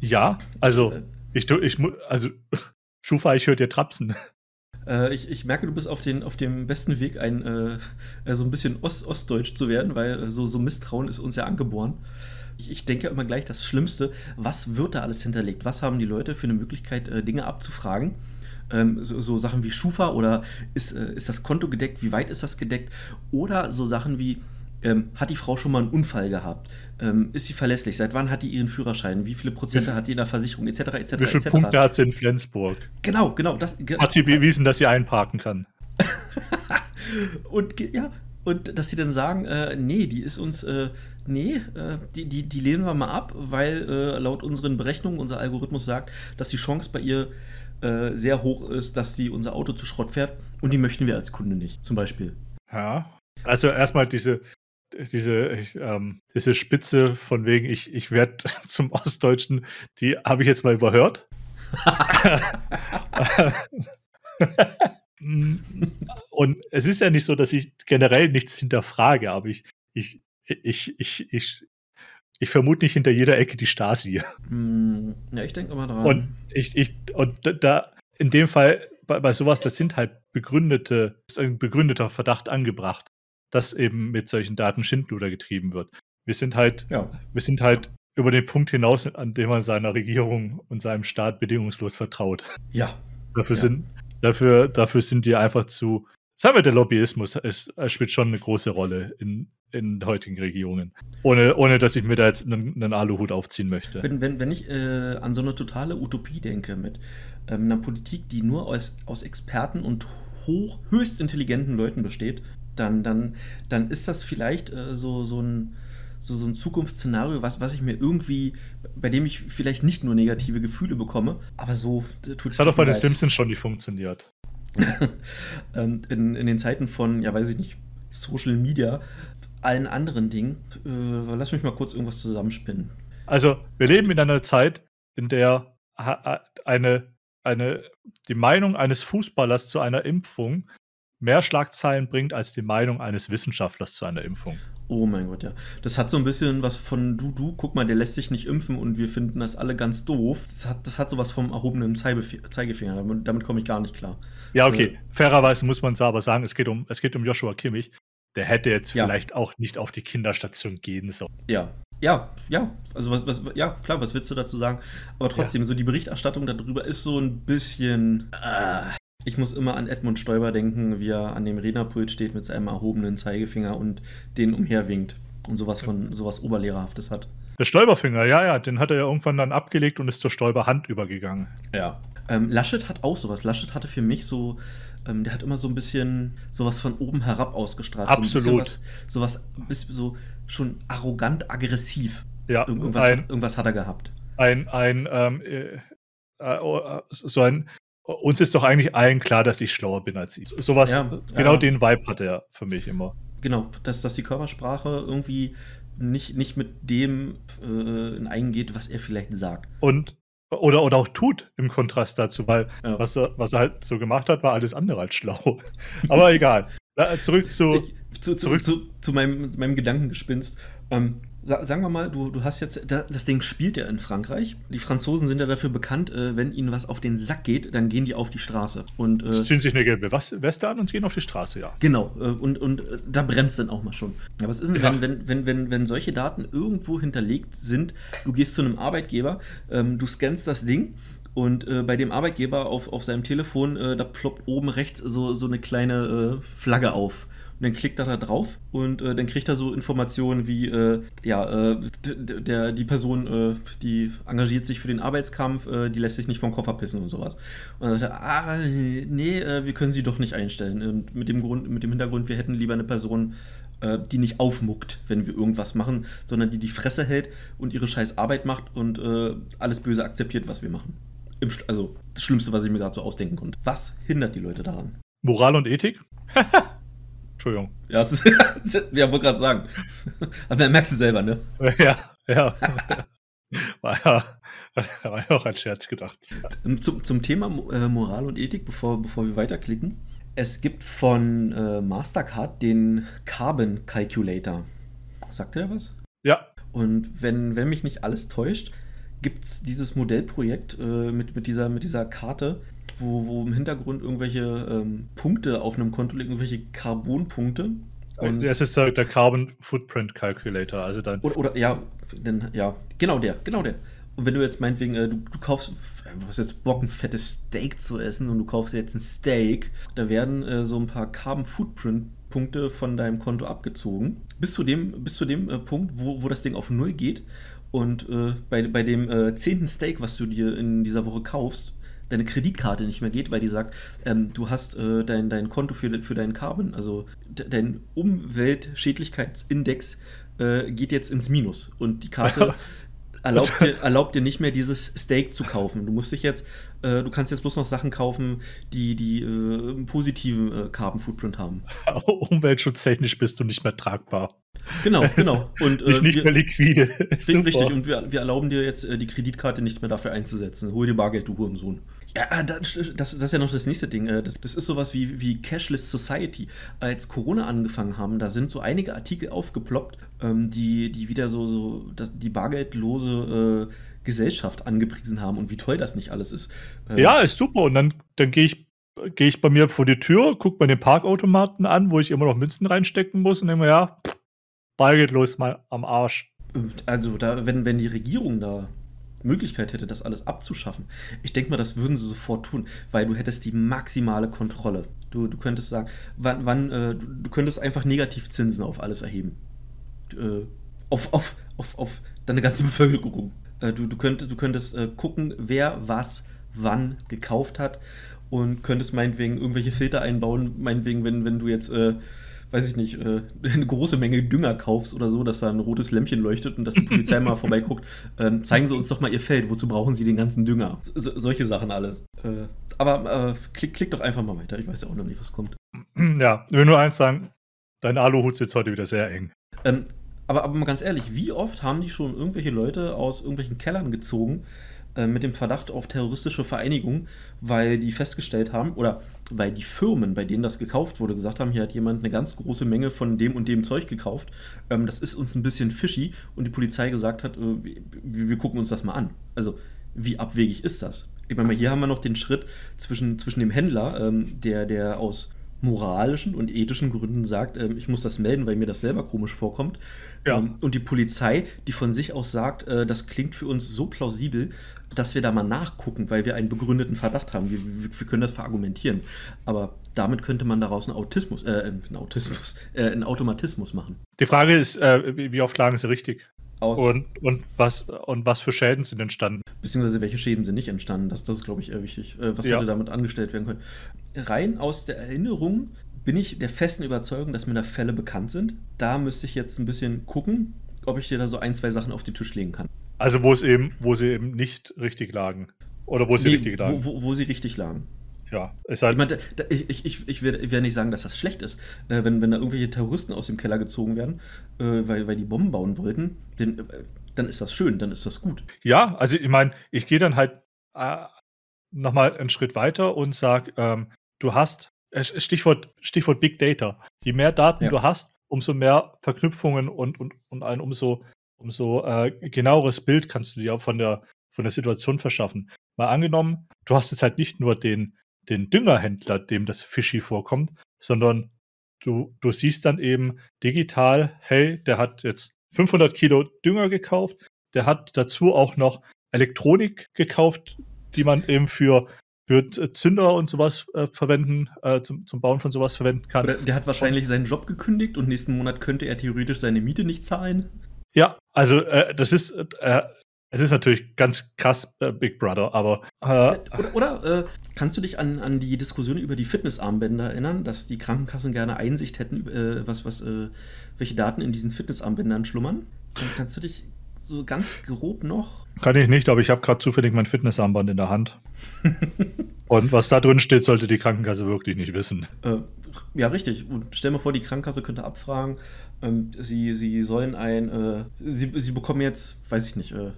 [SPEAKER 2] Ja, also
[SPEAKER 1] äh,
[SPEAKER 2] ich, ich also Schufa, ich höre dir trapsen.
[SPEAKER 1] Äh, ich, ich merke, du bist auf, den, auf dem besten Weg, ein, äh, äh, so ein bisschen Ost ostdeutsch zu werden, weil äh, so, so Misstrauen ist uns ja angeboren. Ich, ich denke immer gleich das Schlimmste, was wird da alles hinterlegt? Was haben die Leute für eine Möglichkeit, äh, Dinge abzufragen? Ähm, so, so Sachen wie Schufa oder ist, äh, ist das Konto gedeckt? Wie weit ist das gedeckt? Oder so Sachen wie, ähm, hat die Frau schon mal einen Unfall gehabt? Ähm, ist sie verlässlich? Seit wann hat die ihren Führerschein? Wie viele Prozente
[SPEAKER 2] Wie-
[SPEAKER 1] hat die in der Versicherung? Etc. etc.
[SPEAKER 2] Wie viele
[SPEAKER 1] etc.
[SPEAKER 2] Punkte hat sie in Flensburg?
[SPEAKER 1] Genau, genau. Das, ge-
[SPEAKER 2] Hat sie bewiesen, dass sie einparken kann?
[SPEAKER 1] Und ja, und dass sie dann sagen, äh, nee, die ist uns, äh, nee, äh, die, die, die lehnen wir mal ab, weil äh, laut unseren Berechnungen unser Algorithmus sagt, dass die Chance bei ihr äh, sehr hoch ist, dass die unser Auto zu Schrott fährt und die möchten wir als Kunde nicht, zum Beispiel.
[SPEAKER 2] Ja. Also erstmal diese, diese, ich, ähm, diese Spitze von wegen, ich, ich werde zum Ostdeutschen, die habe ich jetzt mal überhört. Und es ist ja nicht so, dass ich generell nichts hinterfrage, aber ich, ich, ich, ich, ich, ich vermute nicht hinter jeder Ecke die Stasi.
[SPEAKER 1] Hm, ja, ich denke immer dran.
[SPEAKER 2] Und ich, ich, und da, in dem Fall, bei, bei sowas, das sind halt begründete, ist ein begründeter Verdacht angebracht, dass eben mit solchen Daten Schindluder getrieben wird. Wir sind halt, ja. wir sind halt über den Punkt hinaus, an dem man seiner Regierung und seinem Staat bedingungslos vertraut.
[SPEAKER 1] Ja.
[SPEAKER 2] Dafür ja. sind, dafür, dafür sind die einfach zu, sagen wir, der Lobbyismus ist, spielt schon eine große Rolle in, in heutigen Regierungen. Ohne, ohne dass ich mir da jetzt einen, einen Aluhut aufziehen möchte.
[SPEAKER 1] Wenn, wenn, wenn ich äh, an so eine totale Utopie denke mit ähm, einer Politik, die nur aus, aus Experten und hoch, höchst intelligenten Leuten besteht, dann, dann, dann ist das vielleicht äh, so, so ein so, so ein Zukunftsszenario, was, was ich mir irgendwie, bei dem ich vielleicht nicht nur negative Gefühle bekomme, aber so
[SPEAKER 2] tut Das hat doch bei den Simpsons schon nicht funktioniert.
[SPEAKER 1] ähm, in, in den Zeiten von, ja weiß ich nicht, Social Media, allen anderen Dingen, äh, lass mich mal kurz irgendwas zusammenspinnen.
[SPEAKER 2] Also, wir leben in einer Zeit, in der eine, eine, die Meinung eines Fußballers zu einer Impfung mehr Schlagzeilen bringt als die Meinung eines Wissenschaftlers zu einer Impfung.
[SPEAKER 1] Oh mein Gott, ja. Das hat so ein bisschen was von du, du, guck mal, der lässt sich nicht impfen und wir finden das alle ganz doof. Das hat, das hat sowas vom erhobenen Zeigefinger. Damit, damit komme ich gar nicht klar.
[SPEAKER 2] Ja, okay. Äh, Fairerweise muss man es aber sagen, es geht um, es geht um Joshua Kimmich. Der hätte jetzt ja. vielleicht auch nicht auf die Kinderstation gehen sollen.
[SPEAKER 1] Ja, ja, ja, also was, was, ja, klar, was willst du dazu sagen? Aber trotzdem, ja. so die Berichterstattung darüber ist so ein bisschen. Äh, ich muss immer an Edmund Stoiber denken, wie er an dem Rednerpult steht mit seinem erhobenen Zeigefinger und den umherwinkt und sowas von sowas Oberlehrerhaftes hat.
[SPEAKER 2] Der Stoiberfinger, ja, ja, den hat er ja irgendwann dann abgelegt und ist zur Stoiberhand übergegangen.
[SPEAKER 1] Ja. Ähm, Laschet hat auch sowas. Laschet hatte für mich so, ähm, der hat immer so ein bisschen sowas von oben herab ausgestrahlt.
[SPEAKER 2] Absolut.
[SPEAKER 1] So sowas, bis, so schon arrogant aggressiv.
[SPEAKER 2] Ja.
[SPEAKER 1] Irgendwas, ein, hat, irgendwas hat er gehabt.
[SPEAKER 2] Ein, ein, ähm, äh, äh, so ein uns ist doch eigentlich allen klar, dass ich schlauer bin als ich. Sowas, ja, genau ja. den Vibe hat er für mich immer.
[SPEAKER 1] Genau, dass, dass die Körpersprache irgendwie nicht, nicht mit dem äh, eingeht, was er vielleicht sagt.
[SPEAKER 2] Und oder, oder auch tut im Kontrast dazu, weil ja. was, er, was er halt so gemacht hat, war alles andere als schlau. Aber egal. Zurück zu, ich,
[SPEAKER 1] zu, zurück zu, zu, zu meinem, meinem Gedankengespinst. Ähm, sagen wir mal, du, du hast jetzt, das Ding spielt ja in Frankreich. Die Franzosen sind ja dafür bekannt, äh, wenn ihnen was auf den Sack geht, dann gehen die auf die Straße. Und,
[SPEAKER 2] äh, ziehen sich eine gelbe Weste an und gehen auf die Straße, ja.
[SPEAKER 1] Genau, äh, und, und äh, da brennt es dann auch mal schon. Aber was ist denn, ja. wenn, wenn, wenn, wenn, wenn solche Daten irgendwo hinterlegt sind, du gehst zu einem Arbeitgeber, ähm, du scannst das Ding und äh, bei dem Arbeitgeber auf, auf seinem Telefon, äh, da ploppt oben rechts so, so eine kleine äh, Flagge auf. Und dann klickt er da drauf und äh, dann kriegt er so Informationen wie, äh, ja, äh, der, die Person, äh, die engagiert sich für den Arbeitskampf, äh, die lässt sich nicht vom Koffer pissen und sowas. Und dann sagt er, ah, nee, äh, wir können sie doch nicht einstellen. Und mit dem Grund, mit dem Hintergrund, wir hätten lieber eine Person, die nicht aufmuckt, wenn wir irgendwas machen, sondern die die Fresse hält und ihre scheiß Arbeit macht und alles Böse akzeptiert, was wir machen. Im, also das Schlimmste, was ich mir gerade so ausdenken konnte. Was hindert die Leute daran?
[SPEAKER 2] Moral und Ethik? Entschuldigung.
[SPEAKER 1] Ja, ist, ja wollte gerade sagen. Aber merkst du selber, ne?
[SPEAKER 2] Ja, ja. War ja, war ja auch ein Scherz gedacht.
[SPEAKER 1] Zum, zum Thema äh, Moral und Ethik, bevor, bevor wir weiterklicken. Es gibt von äh, Mastercard den Carbon Calculator. Sagt ihr da was?
[SPEAKER 2] Ja.
[SPEAKER 1] Und wenn, wenn mich nicht alles täuscht, gibt es dieses Modellprojekt äh, mit, mit, dieser, mit dieser Karte, wo, wo im Hintergrund irgendwelche ähm, Punkte auf einem Konto liegen, irgendwelche Carbonpunkte.
[SPEAKER 2] Und es ist der, der, Carbon Footprint Calculator, also dann.
[SPEAKER 1] Oder, oder ja, denn, ja, genau der, genau der. Und wenn du jetzt meinetwegen, äh, du, du kaufst, du hast jetzt Bock, ein fettes Steak zu essen und du kaufst jetzt ein Steak, da werden äh, so ein paar Carbon Footprint Punkte von deinem Konto abgezogen. Bis zu dem, bis zu dem äh, Punkt, wo, wo das Ding auf Null geht. Und äh, bei, bei dem äh, zehnten Steak, was du dir in dieser Woche kaufst, deine Kreditkarte nicht mehr geht, weil die sagt, ähm, du hast äh, dein, dein Konto für, für deinen Carbon, also dein Umweltschädlichkeitsindex äh, geht jetzt ins Minus und die Karte erlaubt dir, erlaubt dir nicht mehr dieses Steak zu kaufen. Du musst dich jetzt, äh, du kannst jetzt bloß noch Sachen kaufen, die, die äh, einen positiven äh, Carbon Footprint haben.
[SPEAKER 2] Umweltschutztechnisch bist du nicht mehr tragbar.
[SPEAKER 1] Genau, genau.
[SPEAKER 2] Und, nicht, nicht wir, mehr liquide.
[SPEAKER 1] Richtig, und wir, wir erlauben dir jetzt äh, die Kreditkarte nicht mehr dafür einzusetzen. Hol dir Bargeld, du Hurensohn. Ja, ah, das, das, ist ja noch das nächste Ding. Äh, das, das, ist sowas wie, wie Cashless Society. Als Corona angefangen haben, da sind so einige Artikel aufgeploppt, ähm, die, die wieder so, so die bargeldlose äh, Gesellschaft angepriesen haben und wie toll das nicht alles ist.
[SPEAKER 2] Ähm, ja, ist super. Und dann, dann gehe ich, geh ich bei mir vor die Tür, gucke mir den Parkautomaten an, wo ich immer noch Münzen reinstecken muss und denke mir, ja, bargeldlos mal am Arsch.
[SPEAKER 1] Also, da, wenn, wenn die Regierung da Möglichkeit hätte, das alles abzuschaffen, ich denke mal, das würden sie sofort tun, weil du hättest die maximale Kontrolle. Du, du könntest sagen, wann, wann äh, du, könntest einfach Negativzinsen auf alles erheben. Äh, auf, auf, auf, auf deine ganze Bevölkerung. Äh, du, du, könntest, du könntest äh, gucken, wer was wann gekauft hat und könntest meinetwegen irgendwelche Filter einbauen, meinetwegen, wenn, wenn du jetzt äh, weiß ich nicht, äh, eine große Menge Dünger kaufst oder so, dass da ein rotes Lämpchen leuchtet und dass die Polizei mal vorbeiguckt, äh, zeigen Sie uns doch mal Ihr Feld, wozu brauchen Sie den ganzen Dünger? So, solche Sachen alles. Äh, aber äh, klick, klick doch einfach mal weiter, ich weiß ja auch noch nicht, was kommt.
[SPEAKER 2] Ja, ich will nur eins sagen, dein Aluhut sitzt heute wieder sehr eng.
[SPEAKER 1] Ähm, aber, aber mal ganz ehrlich, wie oft haben die schon irgendwelche Leute aus irgendwelchen Kellern gezogen, äh, mit dem Verdacht auf terroristische Vereinigung, weil die festgestellt haben, oder weil die Firmen, bei denen das gekauft wurde, gesagt haben, hier hat jemand eine ganz große Menge von dem und dem Zeug gekauft, ähm, das ist uns ein bisschen fishy und die Polizei gesagt hat, äh, wir, wir, gucken uns das mal an. Also, wie abwegig ist das? Ich meine, hier haben wir noch den Schritt zwischen, zwischen dem Händler, ähm, der, der aus moralischen und ethischen Gründen sagt, ähm, ich muss das melden, weil mir das selber komisch vorkommt. Ja. Ähm, und die Polizei, die von sich aus sagt, äh, das klingt für uns so plausibel, dass wir da mal nachgucken, weil wir einen begründeten Verdacht haben. Wir, wir können das verargumentieren. Aber damit könnte man daraus einen Autismus, äh, einen Autismus, äh, einen Automatismus machen.
[SPEAKER 2] Die Frage ist, äh, wie, oft lagen sie richtig? Aus. Und, und, was, und was für Schäden sind entstanden?
[SPEAKER 1] Beziehungsweise welche Schäden sind nicht entstanden? Das, das ist, glaube ich, eher wichtig. Äh, was ja. hätte damit angestellt werden können? Rein aus der Erinnerung bin ich der festen Überzeugung, dass mir da Fälle bekannt sind. Da müsste ich jetzt ein bisschen gucken, ob ich dir da so ein, zwei Sachen auf den Tisch legen kann.
[SPEAKER 2] Also wo es eben, wo sie eben nicht richtig lagen. Oder wo sie nee, richtig lagen.
[SPEAKER 1] Wo, wo, wo, sie richtig lagen.
[SPEAKER 2] Ja,
[SPEAKER 1] es halt. Ich, meine, da, ich, ich, ich, werde, ich werde nicht sagen, dass das schlecht ist. Äh, wenn, wenn da irgendwelche Terroristen aus dem Keller gezogen werden, äh, weil, weil die Bomben bauen wollten, denn, äh, dann ist das schön, dann ist das gut.
[SPEAKER 2] Ja, also ich meine, ich gehe dann halt äh, nochmal einen Schritt weiter und sage, ähm, du hast, Stichwort, Stichwort Big Data, je mehr Daten ja. du hast, umso mehr Verknüpfungen und, und, und ein umso umso äh, genaueres Bild kannst du dir auch von der, von der Situation verschaffen. Mal angenommen, du hast jetzt halt nicht nur den, den Düngerhändler, dem das Fishy vorkommt, sondern du, du siehst dann eben digital, hey, der hat jetzt 500 Kilo Dünger gekauft, der hat dazu auch noch Elektronik gekauft, die man eben für, für Zünder und sowas äh, verwenden, äh, zum, zum Bauen von sowas verwenden kann. Oder
[SPEAKER 1] der hat wahrscheinlich seinen Job gekündigt und nächsten Monat könnte er theoretisch seine Miete nicht zahlen.
[SPEAKER 2] Ja, also äh, das ist, äh, es ist natürlich ganz krass äh, Big Brother, aber.
[SPEAKER 1] Äh, oder, oder äh, kannst du dich an, an die Diskussion über die Fitnessarmbänder erinnern, dass die Krankenkassen gerne Einsicht hätten, äh, was, was, welche Daten in diesen Fitnessarmbändern schlummern? Dann kannst du dich so ganz grob noch.
[SPEAKER 2] Kann ich nicht, aber ich habe gerade zufällig mein Fitnessarmband in der Hand. Und was da drin steht, sollte die Krankenkasse wirklich nicht wissen.
[SPEAKER 1] Äh, ja, richtig. Und stell mir vor, die Krankenkasse könnte abfragen, ähm, sie, sie sollen ein, äh, sie, sie bekommen jetzt, weiß ich nicht, äh,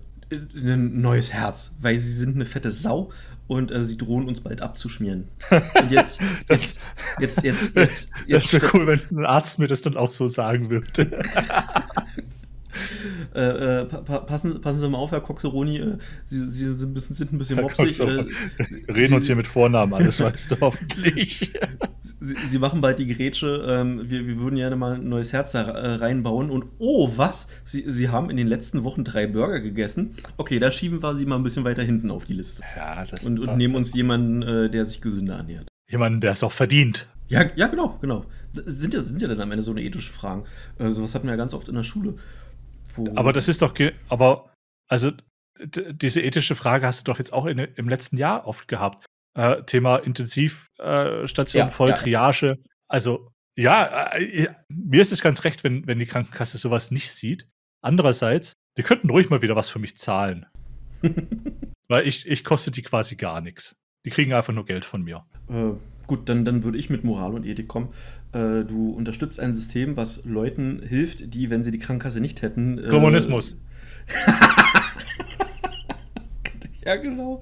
[SPEAKER 1] ein neues Herz, weil sie sind eine fette Sau und äh, sie drohen uns bald abzuschmieren. Und jetzt, jetzt, jetzt, jetzt, jetzt,
[SPEAKER 2] jetzt. Das wäre cool, wenn ein Arzt mir das dann auch so sagen würde.
[SPEAKER 1] Äh, äh, pa passen, passen Sie mal auf, Herr Coxeroni, äh, Sie, Sie sind, sind, ein bisschen mopsig. Äh,
[SPEAKER 2] reden Sie, uns hier mit Vornamen, alles weißt du hoffentlich.
[SPEAKER 1] Sie, Sie, machen bald die Grätsche, ähm, wir, wir würden gerne mal ein neues Herz da äh, reinbauen und oh, was? Sie, Sie haben in den letzten Wochen drei Burger gegessen. Okay, da schieben wir Sie mal ein bisschen weiter hinten auf die Liste. Ja, das und, und nehmen uns jemanden, äh, der sich gesünder ernährt.
[SPEAKER 2] Jemanden, der es auch verdient.
[SPEAKER 1] Ja, ja, genau, genau. Sind ja, sind ja dann am Ende so eine ethische Fragen. Äh, sowas hatten wir ja ganz oft in der Schule.
[SPEAKER 2] Aber das ist doch, aber also diese ethische Frage hast du doch jetzt auch in, im letzten Jahr oft gehabt. Äh, Thema Intensivstation, äh, ja, Volltriage. Ja. Also ja, äh, mir ist es ganz recht, wenn, wenn die Krankenkasse sowas nicht sieht. Andererseits, die könnten ruhig mal wieder was für mich zahlen. Weil ich, ich koste die quasi gar nichts. Die kriegen einfach nur Geld von mir.
[SPEAKER 1] Gut, dann, dann würde ich mit Moral und Ethik kommen. Äh, du unterstützt ein System, was Leuten hilft, die, wenn sie die Krankenkasse nicht hätten. Äh,
[SPEAKER 2] Kommunismus.
[SPEAKER 1] ja, genau.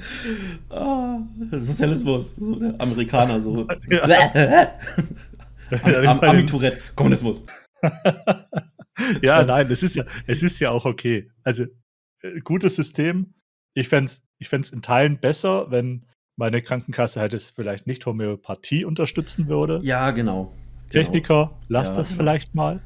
[SPEAKER 1] Ah, Sozialismus. So, der Amerikaner so.
[SPEAKER 2] Ja.
[SPEAKER 1] Am, am, Amitourette. Kommunismus.
[SPEAKER 2] ja, nein, es ist ja, es ist ja auch okay. Also, äh, gutes System. Ich fände es ich fänd's in Teilen besser, wenn meine Krankenkasse halt es vielleicht nicht Homöopathie unterstützen würde.
[SPEAKER 1] Ja, genau.
[SPEAKER 2] Techniker, lass
[SPEAKER 1] Ja,
[SPEAKER 2] das
[SPEAKER 1] genau.
[SPEAKER 2] vielleicht mal.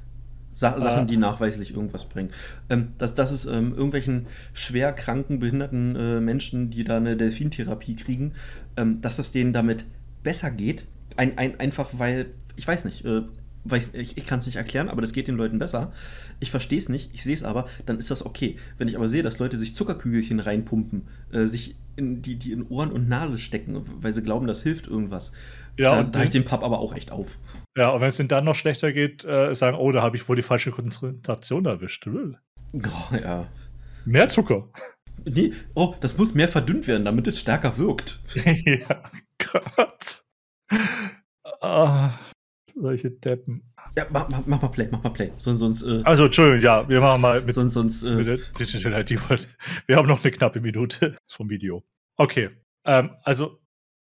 [SPEAKER 1] Sa Sachen,
[SPEAKER 2] Äh.
[SPEAKER 1] die nachweislich irgendwas bringen. Ähm, dass, dass es ähm, irgendwelchen schwer kranken, behinderten äh, Menschen, die da eine Delfintherapie kriegen, ähm, dass es denen damit besser geht. Ein, ein, einfach weil, ich weiß nicht, äh, weiß, ich, ich kann es nicht erklären, aber das geht den Leuten besser. Ich verstehe es nicht, ich sehe es aber, dann ist das okay. Wenn ich aber sehe, dass Leute sich Zuckerkügelchen reinpumpen, äh, sich in die, die in Ohren und Nase stecken, weil sie glauben, das hilft irgendwas,
[SPEAKER 2] Ja,
[SPEAKER 1] da, da ich den Papp aber auch echt auf.
[SPEAKER 2] ja, und wenn es ihnen dann noch schlechter geht, äh, sagen, oh, da habe ich wohl die falsche Konzentration erwischt.
[SPEAKER 1] Oh, ja.
[SPEAKER 2] Mehr Zucker.
[SPEAKER 1] Nee, oh, das muss mehr verdünnt werden, damit es stärker wirkt.
[SPEAKER 2] ja, Gott. Ah, solche Deppen.
[SPEAKER 1] Ja, mach, mach, mach mal Play, mach mal Play. Sonst, sonst, äh,
[SPEAKER 2] Also, Entschuldigung, ja, wir machen mal mit,
[SPEAKER 1] sonst, sonst äh,
[SPEAKER 2] mit der Digital ID. Wir haben noch eine knappe Minute vom Video. Okay, ähm, also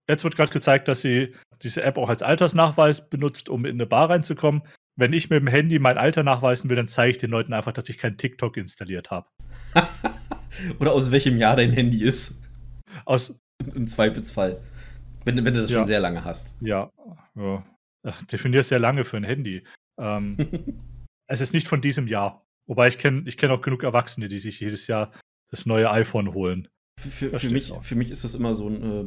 [SPEAKER 2] jetzt wird gerade gezeigt, dass sie diese App auch als Altersnachweis benutzt, um in eine Bar reinzukommen. Wenn ich mit dem Handy mein Alter nachweisen will, dann zeige ich den Leuten einfach, dass ich kein TikTok installiert habe.
[SPEAKER 1] oder aus welchem Jahr dein Handy ist.
[SPEAKER 2] Aus,
[SPEAKER 1] Im, Zweifelsfall. Wenn, wenn du das
[SPEAKER 2] Ja.
[SPEAKER 1] schon sehr lange hast.
[SPEAKER 2] ja, ja. Ach, definier sehr lange für ein Handy. Ähm, es ist nicht von diesem Jahr. Wobei ich kenne ich kenn auch genug Erwachsene, die sich jedes Jahr das neue iPhone holen.
[SPEAKER 1] Für, für, für, mich, für mich ist das immer so ein, äh,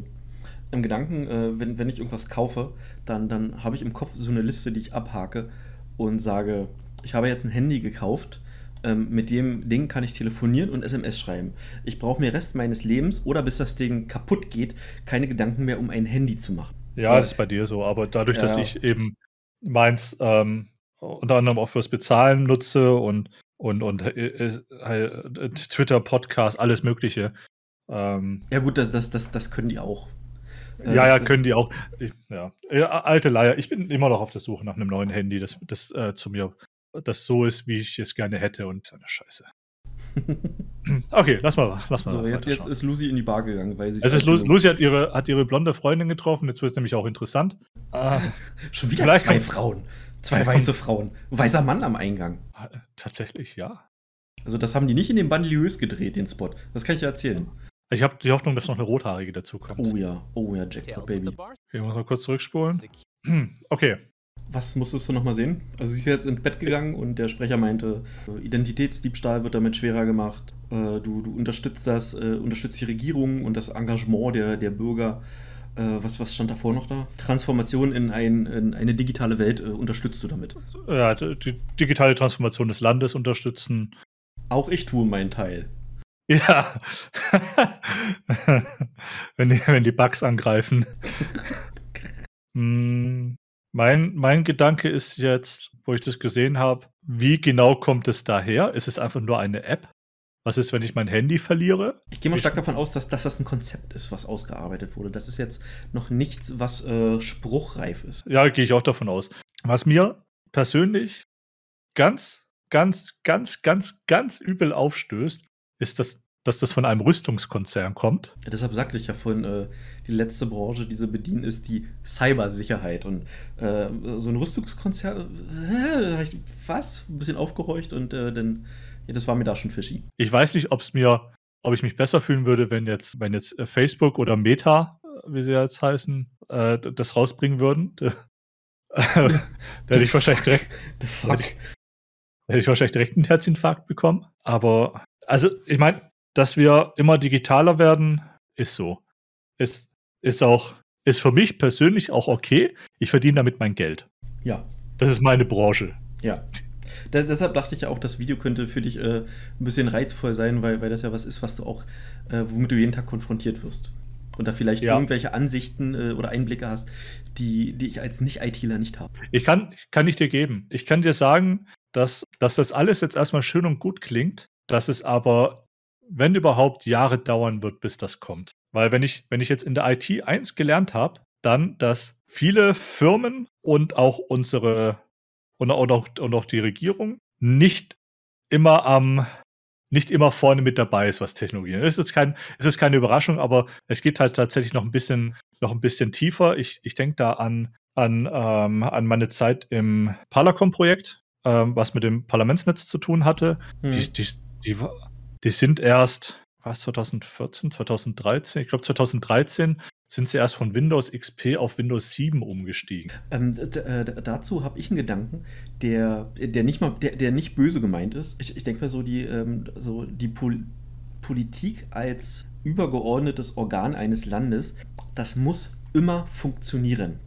[SPEAKER 1] im Gedanken, äh, wenn, wenn ich irgendwas kaufe, dann, dann habe ich im Kopf so eine Liste, die ich abhake und sage, ich habe jetzt ein Handy gekauft, ähm, mit dem Ding kann ich telefonieren und SMS schreiben. Ich brauche mir Rest meines Lebens oder bis das Ding kaputt geht, keine Gedanken mehr, um ein Handy zu machen.
[SPEAKER 2] Ja, das ist bei dir so, aber dadurch, dass
[SPEAKER 1] Ja.
[SPEAKER 2] ich eben meins ähm, unter anderem auch fürs Bezahlen nutze und, und, und äh, äh, Twitter, Podcast, alles Mögliche. Ähm,
[SPEAKER 1] Ja gut, das, das, das, das können die auch. Äh,
[SPEAKER 2] ja, ja, können die auch. Ich, ja. ja, alte Leier. Ich bin immer noch auf der Suche nach einem neuen Handy, das, das äh, zu mir, das so ist, wie ich es gerne hätte und eine Scheiße. Okay, lass mal, lass mal.
[SPEAKER 1] So, jetzt, jetzt ist Lucy in die Bar gegangen, weil sie.
[SPEAKER 2] es ist Lu Lucy hat ihre, hat ihre blonde Freundin getroffen, jetzt wird es nämlich auch interessant. Ah,
[SPEAKER 1] Schon wieder
[SPEAKER 2] Vielleicht
[SPEAKER 1] zwei Frauen. Zwei weiße Frauen. Weißer Mann am Eingang.
[SPEAKER 2] tatsächlich, ja.
[SPEAKER 1] Also, das haben die nicht in den Banlieues gedreht, den Spot. Das kann ich dir erzählen.
[SPEAKER 2] Ich habe die Hoffnung, dass noch eine rothaarige dazukommt.
[SPEAKER 1] Oh ja, oh ja, Jackpot Baby.
[SPEAKER 2] Okay, ich muss mal kurz zurückspulen. Hm, Okay.
[SPEAKER 1] Was musstest du nochmal sehen? Also, sie ist jetzt ins Bett gegangen und der Sprecher meinte, äh, Identitätsdiebstahl wird damit schwerer gemacht. Äh, Du, du unterstützt das, äh, unterstützt die Regierung und das Engagement der, der Bürger. Was, was stand davor noch da? Transformation in, ein, in eine digitale Welt unterstütst du damit.
[SPEAKER 2] Ja, die die digitale Transformation des Landes unterstützen.
[SPEAKER 1] Auch ich tue meinen Teil.
[SPEAKER 2] Ja. wenn, die, wenn die Bugs angreifen. Hm, mein, mein Gedanke ist jetzt, wo ich das gesehen habe, wie genau kommt es daher? Ist es einfach nur eine App? Was ist, wenn ich mein Handy verliere?
[SPEAKER 1] Ich gehe mal stark davon aus, dass, dass das ein Konzept ist, was ausgearbeitet wurde. Das ist jetzt noch nichts, was äh, spruchreif ist.
[SPEAKER 2] Ja, gehe ich auch davon aus. Was mir persönlich ganz, ganz, ganz, ganz, ganz übel aufstößt, ist, dass, dass das von einem Rüstungskonzern kommt.
[SPEAKER 1] Deshalb sagte ich ja vorhin, äh, die letzte Branche, die sie bedienen, ist die Cybersicherheit. Und äh, so ein Rüstungskonzern, äh, da was? Ein bisschen aufgehorcht und äh, dann, ja, das war mir da schon fishy.
[SPEAKER 2] Ich weiß nicht, ob es mir, ob ich mich besser fühlen würde, wenn jetzt, wenn jetzt äh, Facebook oder Meta, äh, wie sie jetzt heißen, das rausbringen würden. da hätte ich wahrscheinlich direkt,
[SPEAKER 1] The fuck?
[SPEAKER 2] hätte ich wahrscheinlich direkt einen Herzinfarkt bekommen. Aber, also, ich meine, dass wir immer digitaler werden, ist so. Ist, ist auch, ist für mich persönlich auch okay. Ich verdiene damit mein Geld.
[SPEAKER 1] Ja,
[SPEAKER 2] Das ist meine Branche.
[SPEAKER 1] ja. Da, deshalb dachte ich ja auch, das Video könnte für dich äh, ein bisschen reizvoll sein, weil, weil das ja was ist, was du auch, äh, womit du jeden Tag konfrontiert wirst. Und da vielleicht
[SPEAKER 2] Ja.
[SPEAKER 1] irgendwelche Ansichten äh, oder Einblicke hast, die, die ich als Nicht-ITler nicht habe.
[SPEAKER 2] Ich kann, kann ich dir geben. Ich kann dir sagen, dass, dass das alles jetzt erstmal schön und gut klingt, dass es aber, wenn überhaupt, Jahre dauern wird, bis das kommt. Weil wenn ich, wenn ich jetzt in der IT eins gelernt habe, dann, dass viele Firmen und auch unsere und auch, und auch die Regierung nicht immer am nicht immer vorne mit dabei ist, was Technologie ist. Es ist, kein, es ist keine Überraschung, aber es geht halt tatsächlich noch ein bisschen, noch ein bisschen tiefer. Ich, ich denke da an, an, ähm, an meine Zeit im Parlacom-Projekt, ähm, was mit dem Parlamentsnetz zu tun hatte. Hm. Die, die, die, die sind erst, was, 2014, 2013? Ich glaube 2013 sind sie erst von Windows XP auf Windows 7 umgestiegen.
[SPEAKER 1] Ähm, äh, dazu habe ich einen Gedanken, der, der, nicht mal, der, der nicht böse gemeint ist. Ich, ich denke mal so, die, ähm, so die Pol Politik als übergeordnetes Organ eines Landes, das muss immer funktionieren.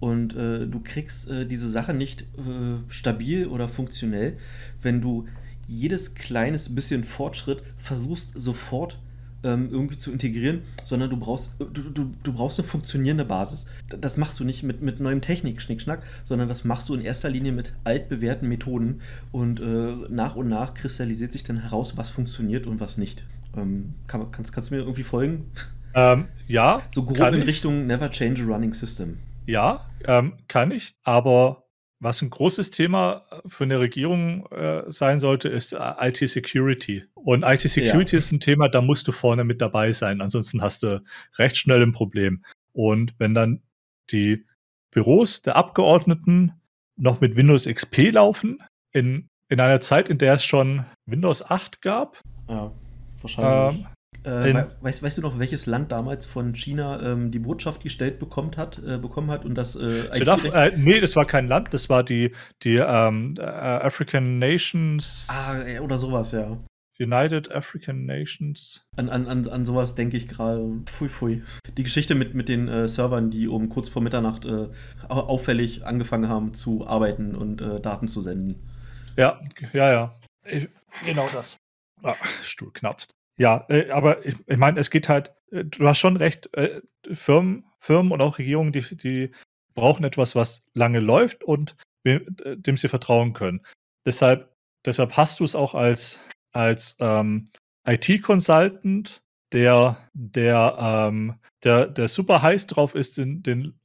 [SPEAKER 1] Und äh, du kriegst äh, diese Sache nicht äh, stabil oder funktionell, wenn du jedes kleines bisschen Fortschritt versuchst sofort ähm, irgendwie zu integrieren, sondern du brauchst, du, du, du brauchst eine funktionierende Basis. Das machst du nicht mit, mit neuem Technik-Schnickschnack, sondern das machst du in erster Linie mit altbewährten Methoden und äh, nach und nach kristallisiert sich dann heraus, was funktioniert und was nicht. Ähm, kann, kannst, kannst du mir irgendwie folgen?
[SPEAKER 2] Ähm, ja.
[SPEAKER 1] So grob in Richtung Never Change a Running System.
[SPEAKER 2] Ja, ähm, kann ich, aber was ein großes Thema äh, für eine Regierung äh, sein sollte, ist äh, IT-Security. Und IT-Security ja. ist ein Thema, da musst du vorne mit dabei sein. Ansonsten hast du recht schnell ein Problem. Und wenn dann die Büros der Abgeordneten noch mit Windows XP laufen, in, in einer Zeit, in der es schon Windows 8 gab,
[SPEAKER 1] ja, wahrscheinlich. Ähm, äh, weißt, weißt, du noch, welches Land damals von China ähm, die Botschaft gestellt bekommen hat, äh, bekommen hat und das
[SPEAKER 2] äh, Südaf äh, Nee, das war kein Land, das war die, die ähm, äh, African Nations.
[SPEAKER 1] Ah, oder sowas, ja.
[SPEAKER 2] United African Nations.
[SPEAKER 1] An, an, an, an sowas denke ich gerade. Pfui, pfui. Die Geschichte mit, mit den äh, Servern, die um kurz vor Mitternacht äh, auffällig angefangen haben zu arbeiten und äh, Daten zu senden.
[SPEAKER 2] Ja, ja, ja. Ich, genau das. Ah, Stuhl knapst. Ja, äh, aber ich, ich meine, es geht halt, äh, du hast schon recht, äh, Firmen, Firmen und auch Regierungen, die, die brauchen etwas, was lange läuft und dem sie vertrauen können. Deshalb, deshalb hast du es auch als, als ähm, IT-Consultant, der, der, ähm, der, der super heiß drauf ist, den, den,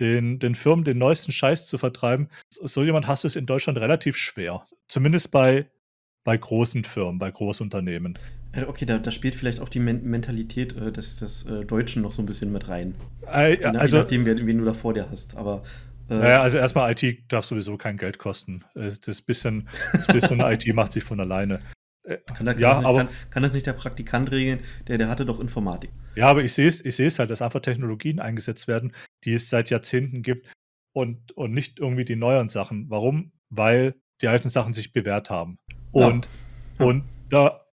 [SPEAKER 2] den, den Firmen den neuesten Scheiß zu vertreiben. So jemand hast du es in Deutschland relativ schwer. Zumindest bei, bei großen Firmen, bei Großunternehmen.
[SPEAKER 1] Äh, okay, da, da, spielt vielleicht auch die Men Mentalität äh, des, des äh, Deutschen noch so ein bisschen mit rein.
[SPEAKER 2] Äh, also,
[SPEAKER 1] je nachdem, wen, wen, du da vor dir hast. Aber,
[SPEAKER 2] äh, naja, also erstmal IT darf sowieso kein Geld kosten. Das bisschen, das bisschen IT macht sich von alleine.
[SPEAKER 1] Äh, kann, da, kann, ja, das nicht, aber, kann, kann, das nicht der Praktikant regeln? Der, der hatte doch Informatik.
[SPEAKER 2] Ja, aber ich sehe es ich halt, dass einfach Technologien eingesetzt werden, die es seit Jahrzehnten gibt und, und nicht irgendwie die neuen Sachen. Warum? Weil die alten Sachen sich bewährt haben. Und, ja. und da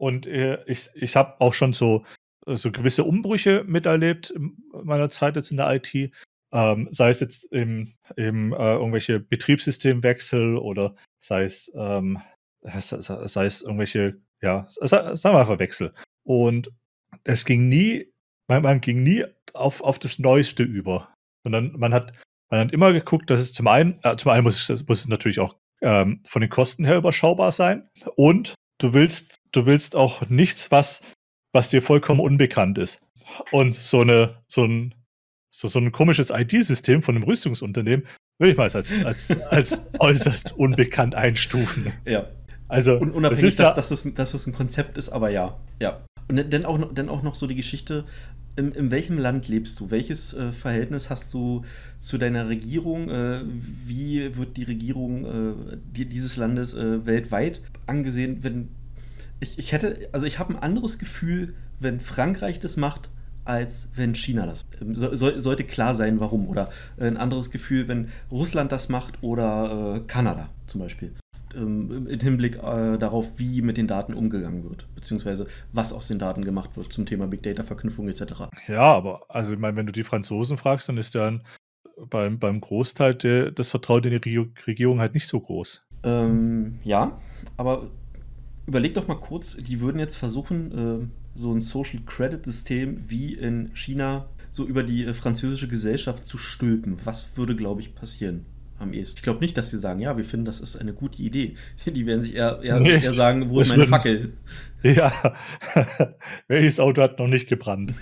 [SPEAKER 2] und äh, ich, ich habe auch schon so, so gewisse Umbrüche miterlebt in meiner Zeit jetzt in der IT. Ähm, sei es jetzt im, im äh, irgendwelche Betriebssystemwechsel oder sei es, ähm, sei es irgendwelche, ja, sagen wir einfach Wechsel. Und es ging nie, man, man ging nie auf, auf das Neueste über. Sondern man hat, man hat immer geguckt, dass es zum einen, äh, zum einen muss es, muss es natürlich auch ähm, von den Kosten her überschaubar sein und du willst, du willst auch nichts, was, was dir vollkommen unbekannt ist. Und so eine, so ein, so, so ein komisches IT-System von einem Rüstungsunternehmen würde ich mal als, als, als äußerst unbekannt einstufen.
[SPEAKER 1] Ja. Also, Und unabhängig, das dass, dass, es, dass es ein Konzept ist, aber ja. Ja. Und dann auch, dann auch noch so die Geschichte, in, in welchem Land lebst du? Welches äh, Verhältnis hast du zu deiner Regierung? Äh, wie wird die Regierung äh, die, dieses Landes äh, weltweit angesehen? Wenn ich, ich hätte, also ich habe ein anderes Gefühl, wenn Frankreich das macht, als wenn China das. Ähm, so, sollte klar sein, warum. Oder ein anderes Gefühl, wenn Russland das macht oder äh, Kanada zum Beispiel ähm, im Hinblick äh, darauf, wie mit den Daten umgegangen wird, beziehungsweise was aus den Daten gemacht wird zum Thema Big Data, Verknüpfung etc.
[SPEAKER 2] Ja, aber also ich meine, wenn du die Franzosen fragst, dann ist dann beim, beim Großteil der, das Vertrauen in die Regierung halt nicht so groß.
[SPEAKER 1] Ähm, ja, aber überleg doch mal kurz, die würden jetzt versuchen, äh, so ein Social Credit System wie in China so über die äh, französische Gesellschaft zu stülpen. Was würde, glaube ich, passieren? Am ehesten. Ich glaube nicht, dass sie sagen, ja, wir finden, das ist eine gute Idee. Die werden sich eher, eher, eher sagen, wo ist meine Fackel?
[SPEAKER 2] Ja, welches Auto hat noch nicht gebrannt?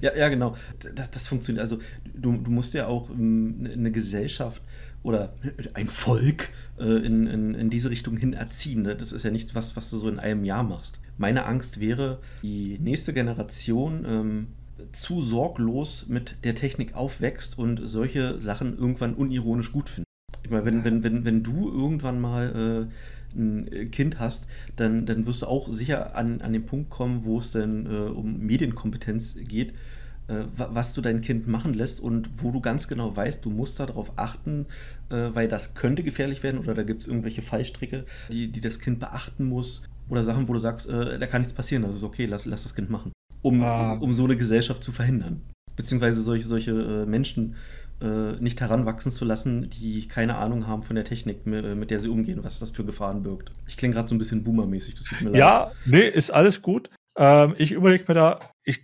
[SPEAKER 1] ja, ja, genau. Das, das funktioniert. Also du, du musst ja auch ähm, eine Gesellschaft oder ein Volk äh, in, in, in diese Richtung hin erziehen. Ne? Das ist ja nicht was, was du so in einem Jahr machst. Meine Angst wäre, die nächste Generation ähm, zu sorglos mit der Technik aufwächst und solche Sachen irgendwann unironisch gut findet. Ich meine, wenn, wenn, wenn, wenn du irgendwann mal äh, ein Kind hast, dann, dann wirst du auch sicher an, an den Punkt kommen, wo es dann äh, um Medienkompetenz geht, äh, was du dein Kind machen lässt und wo du ganz genau weißt, du musst darauf achten, äh, weil das könnte gefährlich werden oder da gibt es irgendwelche Fallstricke, die, die das Kind beachten muss oder Sachen, wo du sagst, äh, da kann nichts passieren, das ist okay, lass, lass das Kind machen um, ah. um so eine Gesellschaft zu verhindern. Beziehungsweise solche, solche äh, Menschen äh, nicht heranwachsen zu lassen, die keine Ahnung haben von der Technik, mit, mit der sie umgehen, was das für Gefahren birgt. Ich klinge gerade so ein bisschen boomermäßig, das
[SPEAKER 2] tut mir leid. Ja, nee, ist alles gut. Ähm, ich überlege mir da, ich,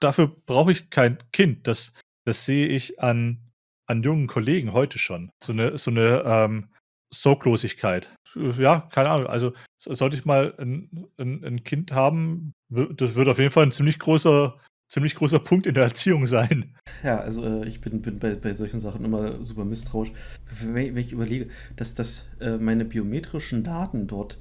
[SPEAKER 2] dafür brauche ich kein Kind. Das, das sehe ich an, an jungen Kollegen heute schon. So eine, so eine ähm, Sorglosigkeit. Ja, keine Ahnung. Also sollte ich mal ein, ein, ein, Kind haben, das wird auf jeden Fall ein ziemlich großer, ziemlich großer Punkt in der Erziehung sein.
[SPEAKER 1] Ja, also äh, ich bin, bin bei, bei solchen Sachen immer super misstrauisch. Wenn, ich überlege, dass, dass äh, meine biometrischen Daten dort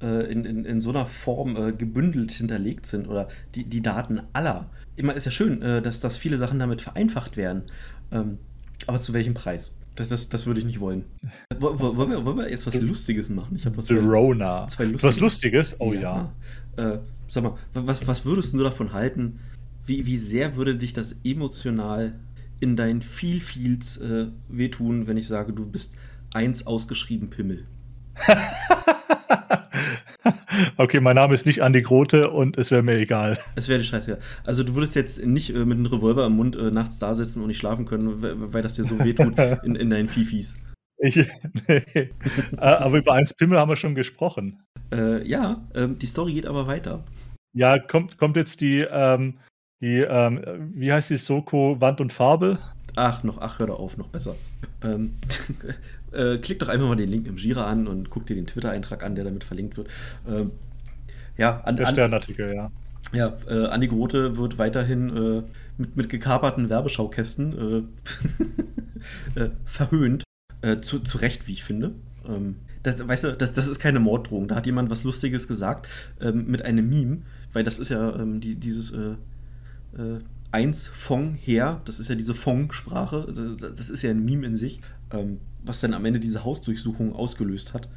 [SPEAKER 1] äh, in, in, in so einer Form gebündelt hinterlegt sind oder die, die Daten aller. Immer ist ja schön, dass, dass viele Sachen damit vereinfacht werden. Ähm, aber zu welchem Preis? Das, das, das würde ich nicht wollen. Wollen wir, wollen wir jetzt was Lustiges machen?
[SPEAKER 2] Ich habe was. Verona. Zwei Lustiges. Was Lustiges? Oh ja.
[SPEAKER 1] ja. Äh, sag mal, was, was würdest du davon halten? Wie, wie sehr würde dich das emotional in deinen Vielfields äh, wehtun, wenn ich sage, du bist eins ausgeschrieben Pimmel?
[SPEAKER 2] okay, mein Name ist nicht Andi Grote und es wäre mir egal.
[SPEAKER 1] Es wäre die Scheiße, ja. Also du würdest jetzt nicht äh, mit einem Revolver im Mund äh, nachts da sitzen und nicht schlafen können, weil das dir so wehtut in, in deinen Fifis. Ich,
[SPEAKER 2] nee. Äh, aber über eins Pimmel haben wir schon gesprochen.
[SPEAKER 1] Äh, ja, ähm, die Story geht aber weiter.
[SPEAKER 2] Ja, kommt, kommt jetzt die, ähm, die ähm, wie heißt die Soko Wand und Farbe?
[SPEAKER 1] Ach, noch, ach, hör doch auf, noch besser. Äh, klick doch einfach mal den Link im Jira an und guck dir den Twitter-Eintrag an, der damit verlinkt wird. Ähm, ja,
[SPEAKER 2] an, der Sternartikel, ja.
[SPEAKER 1] Ja, äh, Andi Grote wird weiterhin äh, mit, mit gekaperten Werbeschaukästen äh, äh verhöhnt. Äh, zu, zu Recht, wie ich finde. Ähm, das, weißt du, das, das ist keine Morddrohung. Da hat jemand was Lustiges gesagt ähm, mit einem Meme, weil das ist ja ähm, die, dieses äh, eins Fong her, das ist ja diese Fong-Sprache, das ist ja ein Meme in sich, ähm, was dann am Ende diese Hausdurchsuchung ausgelöst hat,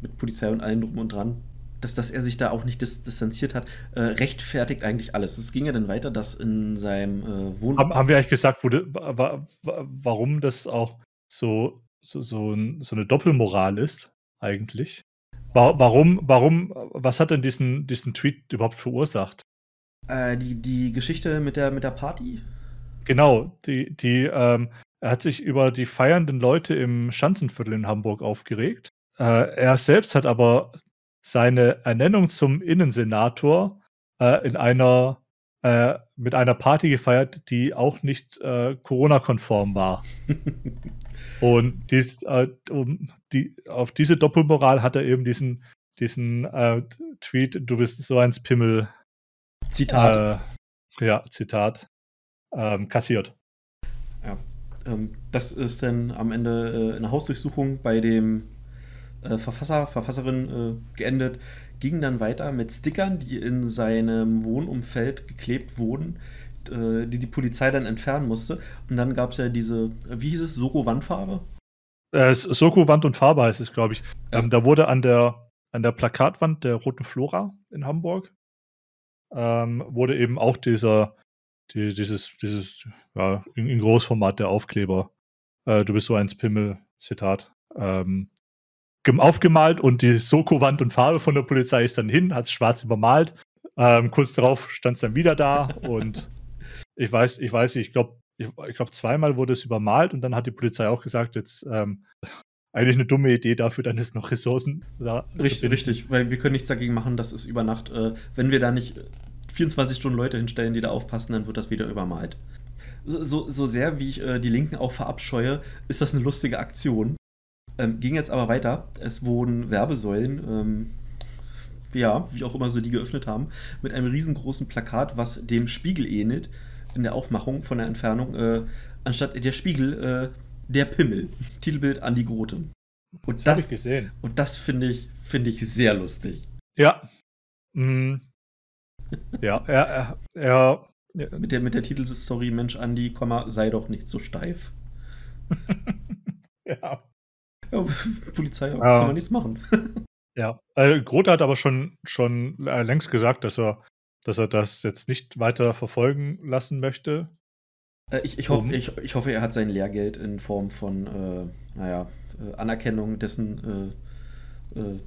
[SPEAKER 1] mit Polizei und allem drum und dran. Dass, dass er sich da auch nicht dis distanziert hat, äh, rechtfertigt eigentlich alles. Es ging ja dann weiter, dass in seinem äh,
[SPEAKER 2] Wohnung. Haben, haben wir eigentlich gesagt, wurde, wa wa warum das auch so, so, so, ein, so, eine Doppelmoral ist, eigentlich? Warum, warum, was hat denn diesen, diesen Tweet überhaupt verursacht?
[SPEAKER 1] Äh, die, die Geschichte mit der, mit der Party?
[SPEAKER 2] Genau, die, die, ähm, er hat sich über die feiernden Leute im Schanzenviertel in Hamburg aufgeregt. Äh, er selbst hat aber seine Ernennung zum Innensenator äh, in einer äh, mit einer Party gefeiert, die auch nicht äh, Corona-konform war. Und dies, äh, um die, auf diese Doppelmoral hat er eben diesen, diesen äh, Tweet, du bist so ein Pimmel,
[SPEAKER 1] Zitat.
[SPEAKER 2] Ja, Zitat. Ähm, kassiert.
[SPEAKER 1] Ja. Ähm, das ist dann am Ende äh, eine Hausdurchsuchung bei dem äh, Verfasser, Verfasserin äh, geendet. Ging dann weiter mit Stickern, die in seinem Wohnumfeld geklebt wurden, äh, die die Polizei dann entfernen musste. Und dann gab es ja diese, wie hieß es, Soko-Wandfarbe?
[SPEAKER 2] Äh, Soko Wand und Farbe heißt es, glaube ich. Ja. Ähm, da wurde an der, an der Plakatwand der Roten Flora in Hamburg ähm, wurde eben auch dieser, die, dieses, dieses, ja, in, in, Großformat der Aufkleber, äh, du bist so ein Pimmel, Zitat, ähm, aufgemalt und die Soko-Wand und Farbe von der Polizei ist dann hin, hat es schwarz übermalt. Ähm, kurz darauf stand es dann wieder da und ich weiß, ich weiß, ich glaube, ich, ich glaube, zweimal wurde es übermalt und dann hat die Polizei auch gesagt, jetzt ähm, eigentlich eine dumme Idee dafür, dann ist noch Ressourcen
[SPEAKER 1] da. Richtig, richtig, weil wir können nichts dagegen machen, dass es über Nacht, äh, wenn wir da nicht 24 Stunden Leute hinstellen, die da aufpassen, dann wird das wieder übermalt. so, so sehr wie ich äh, die Linken auch verabscheue, ist das eine lustige Aktion. Ähm, ging jetzt aber weiter. Es wurden Werbesäulen, ähm, ja, wie auch immer so die geöffnet haben, mit einem riesengroßen Plakat, was dem Spiegel ähnelt, in der Aufmachung von der Entfernung, äh, anstatt der Spiegel, äh, der Pimmel. Titelbild Andi Grote. Und
[SPEAKER 2] Das,
[SPEAKER 1] das,
[SPEAKER 2] habe ich gesehen.
[SPEAKER 1] und das finde ich, finde ich sehr lustig.
[SPEAKER 2] Ja. Mm. Ja, er, er, er
[SPEAKER 1] Mit der, mit der Titelstory Mensch Andi, Komma, sei doch nicht so steif.
[SPEAKER 2] ja.
[SPEAKER 1] Ja, Polizei
[SPEAKER 2] Ja.
[SPEAKER 1] kann man nichts machen.
[SPEAKER 2] Ja, äh, Grote hat aber schon, schon äh, längst gesagt, dass er, dass er das jetzt nicht weiter verfolgen lassen möchte.
[SPEAKER 1] Äh, ich, ich, hoffe, ich, ich hoffe, er hat sein Lehrgeld in Form von, äh, naja, Anerkennung dessen, äh,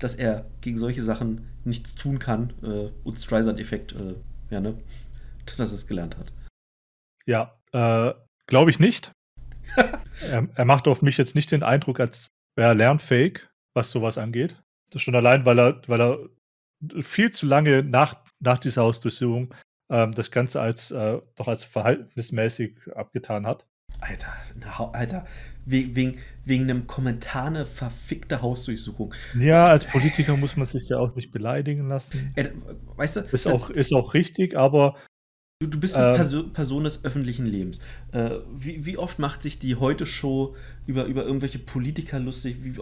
[SPEAKER 1] dass er gegen solche Sachen nichts tun kann äh, und Streisand-Effekt, äh, ja, ne? Dass er es gelernt hat.
[SPEAKER 2] Ja, äh, glaube ich nicht. er, er macht auf mich jetzt nicht den Eindruck, als wäre er lernfähig, was sowas angeht. Das schon allein, weil er, weil er viel zu lange nach, nach dieser Hausdurchsuchung ähm, das Ganze als äh, doch als verhältnismäßig abgetan hat.
[SPEAKER 1] Alter, eine Hau- Alter, we- wegen, wegen einem Kommentar eine verfickte Hausdurchsuchung.
[SPEAKER 2] Ja, als Politiker muss man sich ja auch nicht beleidigen lassen.
[SPEAKER 1] Ey, weißt du,
[SPEAKER 2] Ist auch, ist auch richtig, aber
[SPEAKER 1] Du, du bist eine
[SPEAKER 2] Ähm.
[SPEAKER 1] Perso Person des öffentlichen Lebens. Äh, wie, wie oft macht sich die Heute-Show über, über irgendwelche Politiker lustig? Wie,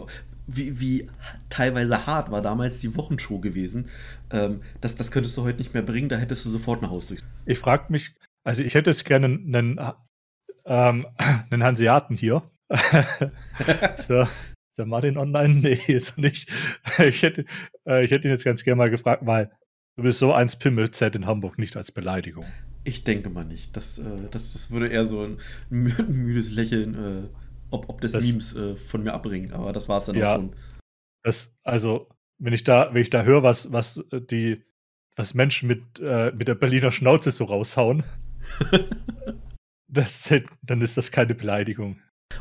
[SPEAKER 1] wie, wie teilweise hart war damals die Wochenshow gewesen? Ähm, das, das könntest du heute nicht mehr bringen, da hättest du sofort ein Haus durch.
[SPEAKER 2] ich frage mich, also ich hätte jetzt gerne einen, ähm, einen Hanseaten hier. ist, der, Martin online? Nee, ist er nicht. Ich hätte, äh, ich hätte ihn jetzt ganz gerne mal gefragt, weil du bist so eins Pimmel zählt in Hamburg nicht als Beleidigung.
[SPEAKER 1] Ich denke mal nicht. Das, äh, das, das würde eher so ein, mü- ein müdes Lächeln, äh, ob, ob des
[SPEAKER 2] Das-
[SPEAKER 1] Memes von mir abbringen. Aber das war es dann
[SPEAKER 2] Ja.
[SPEAKER 1] auch schon.
[SPEAKER 2] Das, also, wenn ich da, wenn ich da höre, was, was die, was Menschen mit, mit der Berliner Schnauze so raushauen, das, dann ist das keine Beleidigung.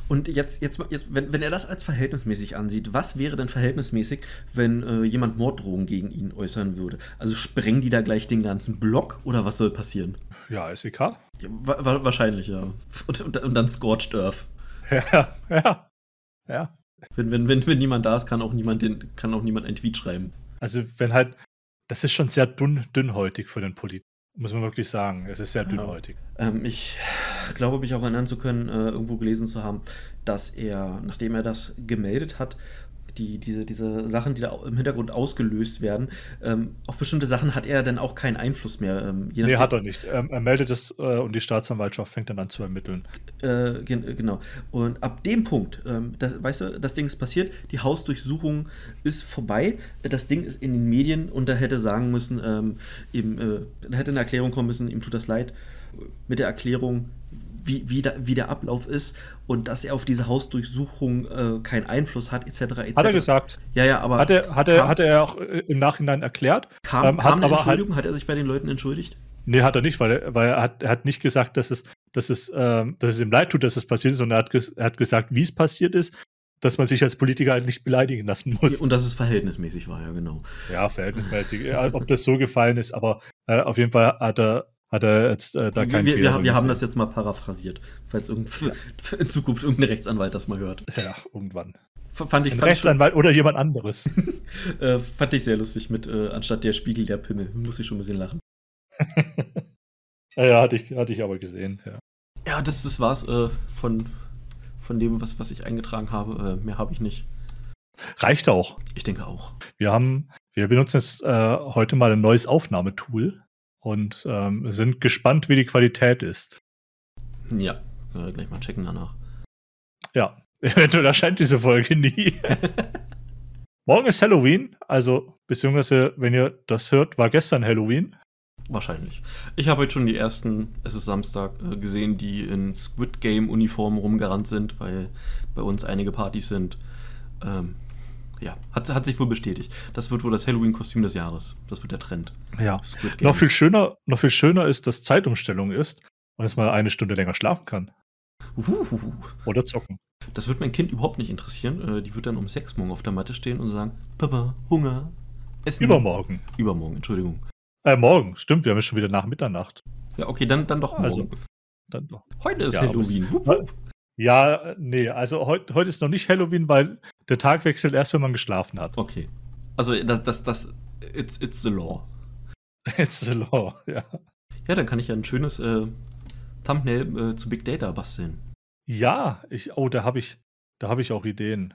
[SPEAKER 1] Und jetzt, jetzt, jetzt wenn, wenn er das als verhältnismäßig ansieht, was wäre denn verhältnismäßig, wenn äh, jemand Morddrohungen gegen ihn äußern würde? Also sprengen die da gleich den ganzen Block oder was soll passieren?
[SPEAKER 2] Ja, ist egal.
[SPEAKER 1] Ja, wa wa wahrscheinlich, ja. Und, und, und dann Scorched Earth.
[SPEAKER 2] Ja, ja. Ja.
[SPEAKER 1] Wenn, wenn, wenn, wenn niemand da ist, kann auch niemand, den, kann auch niemand einen Tweet schreiben.
[SPEAKER 2] Also, wenn halt, das ist schon sehr dünn, dünnhäutig für den Politiker, muss man wirklich sagen. Es ist sehr dünnhäutig.
[SPEAKER 1] Ähm, ich glaube, mich auch erinnern zu können, äh, irgendwo gelesen zu haben, dass er, nachdem er das gemeldet hat, die, diese, diese Sachen, die da im Hintergrund ausgelöst werden, ähm, auf bestimmte Sachen hat er dann auch keinen Einfluss mehr. Ähm,
[SPEAKER 2] Nee, hat er nicht. Ähm, er meldet es äh, und die Staatsanwaltschaft fängt dann an zu ermitteln.
[SPEAKER 1] Äh, gen genau. Und ab dem Punkt, ähm, das, weißt du, das Ding ist passiert, die Hausdurchsuchung ist vorbei, das Ding ist in den Medien und da hätte sagen müssen, ähm, ihm, äh, da hätte eine Erklärung kommen müssen, ihm tut das leid, mit der Erklärung, wie, wie, da, wie der Ablauf ist und dass er auf diese Hausdurchsuchung äh, keinen Einfluss hat, etc. etc.
[SPEAKER 2] Hat er gesagt.
[SPEAKER 1] Ja, ja, aber
[SPEAKER 2] Hat er, hat er,
[SPEAKER 1] kam,
[SPEAKER 2] hat er auch äh, im Nachhinein erklärt.
[SPEAKER 1] kam,
[SPEAKER 2] ähm,
[SPEAKER 1] kam
[SPEAKER 2] hat aber
[SPEAKER 1] Entschuldigung? Hat er sich bei den Leuten entschuldigt?
[SPEAKER 2] Nee, hat er nicht, weil er, weil er, hat, er hat nicht gesagt, dass es, dass, es, ähm, dass es ihm leid tut, dass es passiert ist, sondern er hat, ges er hat gesagt, wie es passiert ist, dass man sich als Politiker halt nicht beleidigen lassen muss.
[SPEAKER 1] Und dass es verhältnismäßig war, ja, genau.
[SPEAKER 2] Ja, verhältnismäßig. Ob das so gefallen ist, aber äh, auf jeden Fall hat er, hat er jetzt äh, da
[SPEAKER 1] wir,
[SPEAKER 2] keinen
[SPEAKER 1] wir,
[SPEAKER 2] Fehler
[SPEAKER 1] wir, wir haben das jetzt mal paraphrasiert, falls irgend, in Zukunft irgendein Rechtsanwalt das mal hört.
[SPEAKER 2] Ja, irgendwann.
[SPEAKER 1] F- Fand ich,
[SPEAKER 2] Ein
[SPEAKER 1] fand, ich schon,
[SPEAKER 2] Rechtsanwalt oder jemand anderes.
[SPEAKER 1] äh, fand ich sehr lustig mit äh, anstatt der Spiegel der Pimmel. Muss ich schon ein bisschen lachen.
[SPEAKER 2] ja, ja, hatte ich, hatte ich aber gesehen. Ja.
[SPEAKER 1] Ja, das, das war's äh, von, von dem, was, was ich eingetragen habe. Äh, mehr habe ich nicht.
[SPEAKER 2] Reicht auch.
[SPEAKER 1] Ich denke auch.
[SPEAKER 2] Wir haben, wir benutzen jetzt äh, heute mal ein neues Aufnahmetool und ähm, sind gespannt, wie die Qualität ist.
[SPEAKER 1] Ja, äh, gleich mal checken danach.
[SPEAKER 2] Ja, eventuell erscheint diese Folge nie. Morgen ist Halloween, also beziehungsweise, wenn ihr das hört, war gestern Halloween.
[SPEAKER 1] Wahrscheinlich. Ich habe heute schon die ersten, es ist Samstag, äh, gesehen, die in Squid Game Uniformen rumgerannt sind, weil bei uns einige Partys sind. Ähm, ja, hat, hat sich wohl bestätigt. Das wird wohl das Halloween-Kostüm des Jahres. Das wird der Trend.
[SPEAKER 2] Ja. Noch viel schöner, noch viel schöner ist, dass Zeitumstellung ist und dass man eine Stunde länger schlafen kann.
[SPEAKER 1] Uhuhuhu.
[SPEAKER 2] Oder zocken.
[SPEAKER 1] Das wird mein Kind überhaupt nicht interessieren. Äh, die wird dann um sechs morgen auf der Matte stehen und sagen: Papa, Hunger. Essen.
[SPEAKER 2] Übermorgen.
[SPEAKER 1] Übermorgen, Entschuldigung.
[SPEAKER 2] Äh, morgen, stimmt, wir haben ja schon wieder nach Mitternacht.
[SPEAKER 1] Ja, okay, dann, dann doch morgen.
[SPEAKER 2] Also, dann doch.
[SPEAKER 1] Heute ist
[SPEAKER 2] Ja,
[SPEAKER 1] Halloween. Wupp, wupp.
[SPEAKER 2] Ja, nee, also heute heut ist noch nicht Halloween, weil der Tag wechselt erst, wenn man geschlafen hat.
[SPEAKER 1] Okay. Also, das, das, das, it's, it's the law.
[SPEAKER 2] It's the law, ja.
[SPEAKER 1] Ja, dann kann ich ja ein schönes äh, Thumbnail äh, zu Big Data basteln.
[SPEAKER 2] Ja, ich, oh, da habe ich, da habe ich auch Ideen.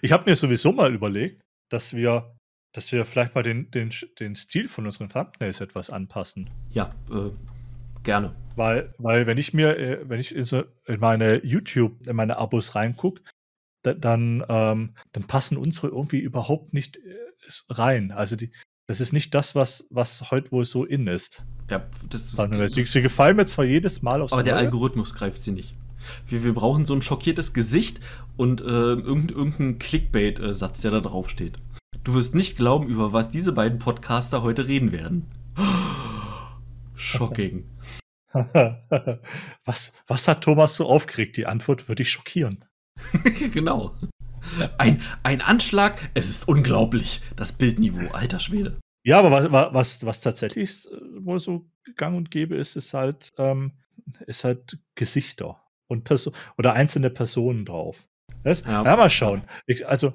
[SPEAKER 2] Ich habe mir sowieso mal überlegt, dass wir, dass wir vielleicht mal den, den, den Stil von unseren Thumbnails etwas anpassen.
[SPEAKER 1] Ja, äh, gerne.
[SPEAKER 2] Weil, weil wenn ich mir, äh, wenn ich in, meine YouTube, in meine Abos reingucke, da, dann, ähm, dann passen unsere irgendwie überhaupt nicht äh, rein. Also die, das ist nicht das, was, was heute wohl so in ist.
[SPEAKER 1] Ja, das ist.
[SPEAKER 2] Sie, sie gefallen mir zwar jedes Mal aufs
[SPEAKER 1] aber der
[SPEAKER 2] Neue.
[SPEAKER 1] Algorithmus greift sie nicht. Wir, wir brauchen so ein schockiertes Gesicht und äh, irgendein, irgendein Clickbait-Satz, der da drauf steht. Du wirst nicht glauben, über was diese beiden Podcaster heute reden werden. Shocking.
[SPEAKER 2] was, was hat Thomas so aufgeregt? Die Antwort würde ich schockieren.
[SPEAKER 1] genau. Ein, ein Anschlag, es ist unglaublich. Das Bildniveau, alter Schwede.
[SPEAKER 2] Ja, aber was, wa- was, was tatsächlich äh, wohl so gang und gäbe ist, ist halt, ähm, ist halt Gesichter und Perso oder einzelne Personen drauf. Das,
[SPEAKER 1] Ja.
[SPEAKER 2] ja. mal schauen. Ich, also,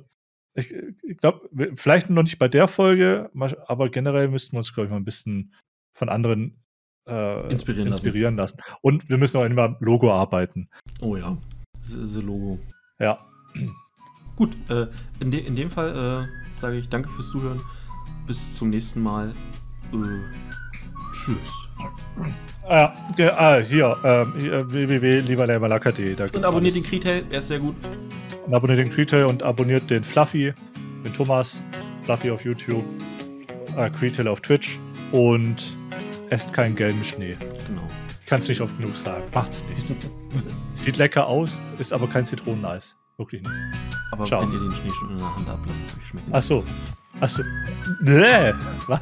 [SPEAKER 2] ich, ich glaube, vielleicht noch nicht bei der Folge, aber generell müssten wir uns, glaube ich, mal ein bisschen von anderen äh,
[SPEAKER 1] Inspirieren lassen.
[SPEAKER 2] inspirieren lassen. Und wir müssen auch immer am Logo arbeiten.
[SPEAKER 1] Oh ja. The, Logo.
[SPEAKER 2] Ja.
[SPEAKER 1] Gut, äh, in, de in dem Fall äh, sage ich danke fürs Zuhören. Bis zum nächsten Mal. Äh, tschüss.
[SPEAKER 2] Ah, ja, hier, hier www.lieberleimalaka.de.
[SPEAKER 1] Und abonniert den
[SPEAKER 2] alles.
[SPEAKER 1] Kritail, er ist sehr gut.
[SPEAKER 2] Und abonniert den Creetail und abonniert den Fluffy, den Thomas, Fluffy auf YouTube, äh, Creetail auf Twitch und esst keinen gelben Schnee.
[SPEAKER 1] Genau.
[SPEAKER 2] Ich kann es nicht oft genug sagen. Macht's nicht. Sieht lecker aus, ist aber kein Zitroneneis. Wirklich nicht.
[SPEAKER 1] Aber
[SPEAKER 2] Ciao.
[SPEAKER 1] wenn ihr den Schnee schon in der Hand habt, lasst es euch schmecken.
[SPEAKER 2] Ach so. Ach so. Nee. Was?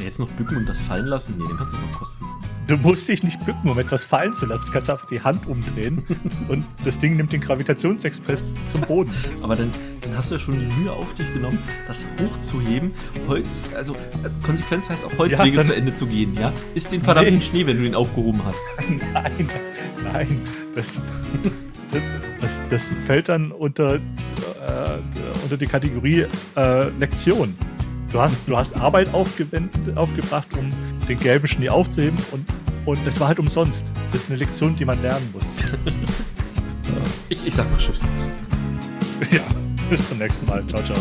[SPEAKER 1] Ja, Jetzt noch bücken und das fallen lassen? Nee, dann kannst du es auch kosten.
[SPEAKER 2] Du musst dich nicht bücken, um etwas fallen zu lassen. Du kannst einfach die Hand umdrehen und das Ding nimmt den Gravitationsexpress zum Boden.
[SPEAKER 1] Aber dann, dann hast du ja schon die Mühe auf dich genommen, das hochzuheben. Holz, also äh, Konsequenz heißt auch Holzwege
[SPEAKER 2] dann-
[SPEAKER 1] zu Ende zu gehen, ja? Ist den verdammten
[SPEAKER 2] Nee.
[SPEAKER 1] Schnee, wenn du den aufgehoben hast.
[SPEAKER 2] Nein, nein, das, das, das fällt dann unter, äh, unter die Kategorie äh, Lektion. Du hast, du hast Arbeit aufgebracht, um den gelben Schnee aufzuheben und, und das war halt umsonst. Das ist eine Lektion, die man lernen muss.
[SPEAKER 1] Ich, ich sag mal Tschüss.
[SPEAKER 2] ja, bis zum nächsten Mal. Ciao, ciao.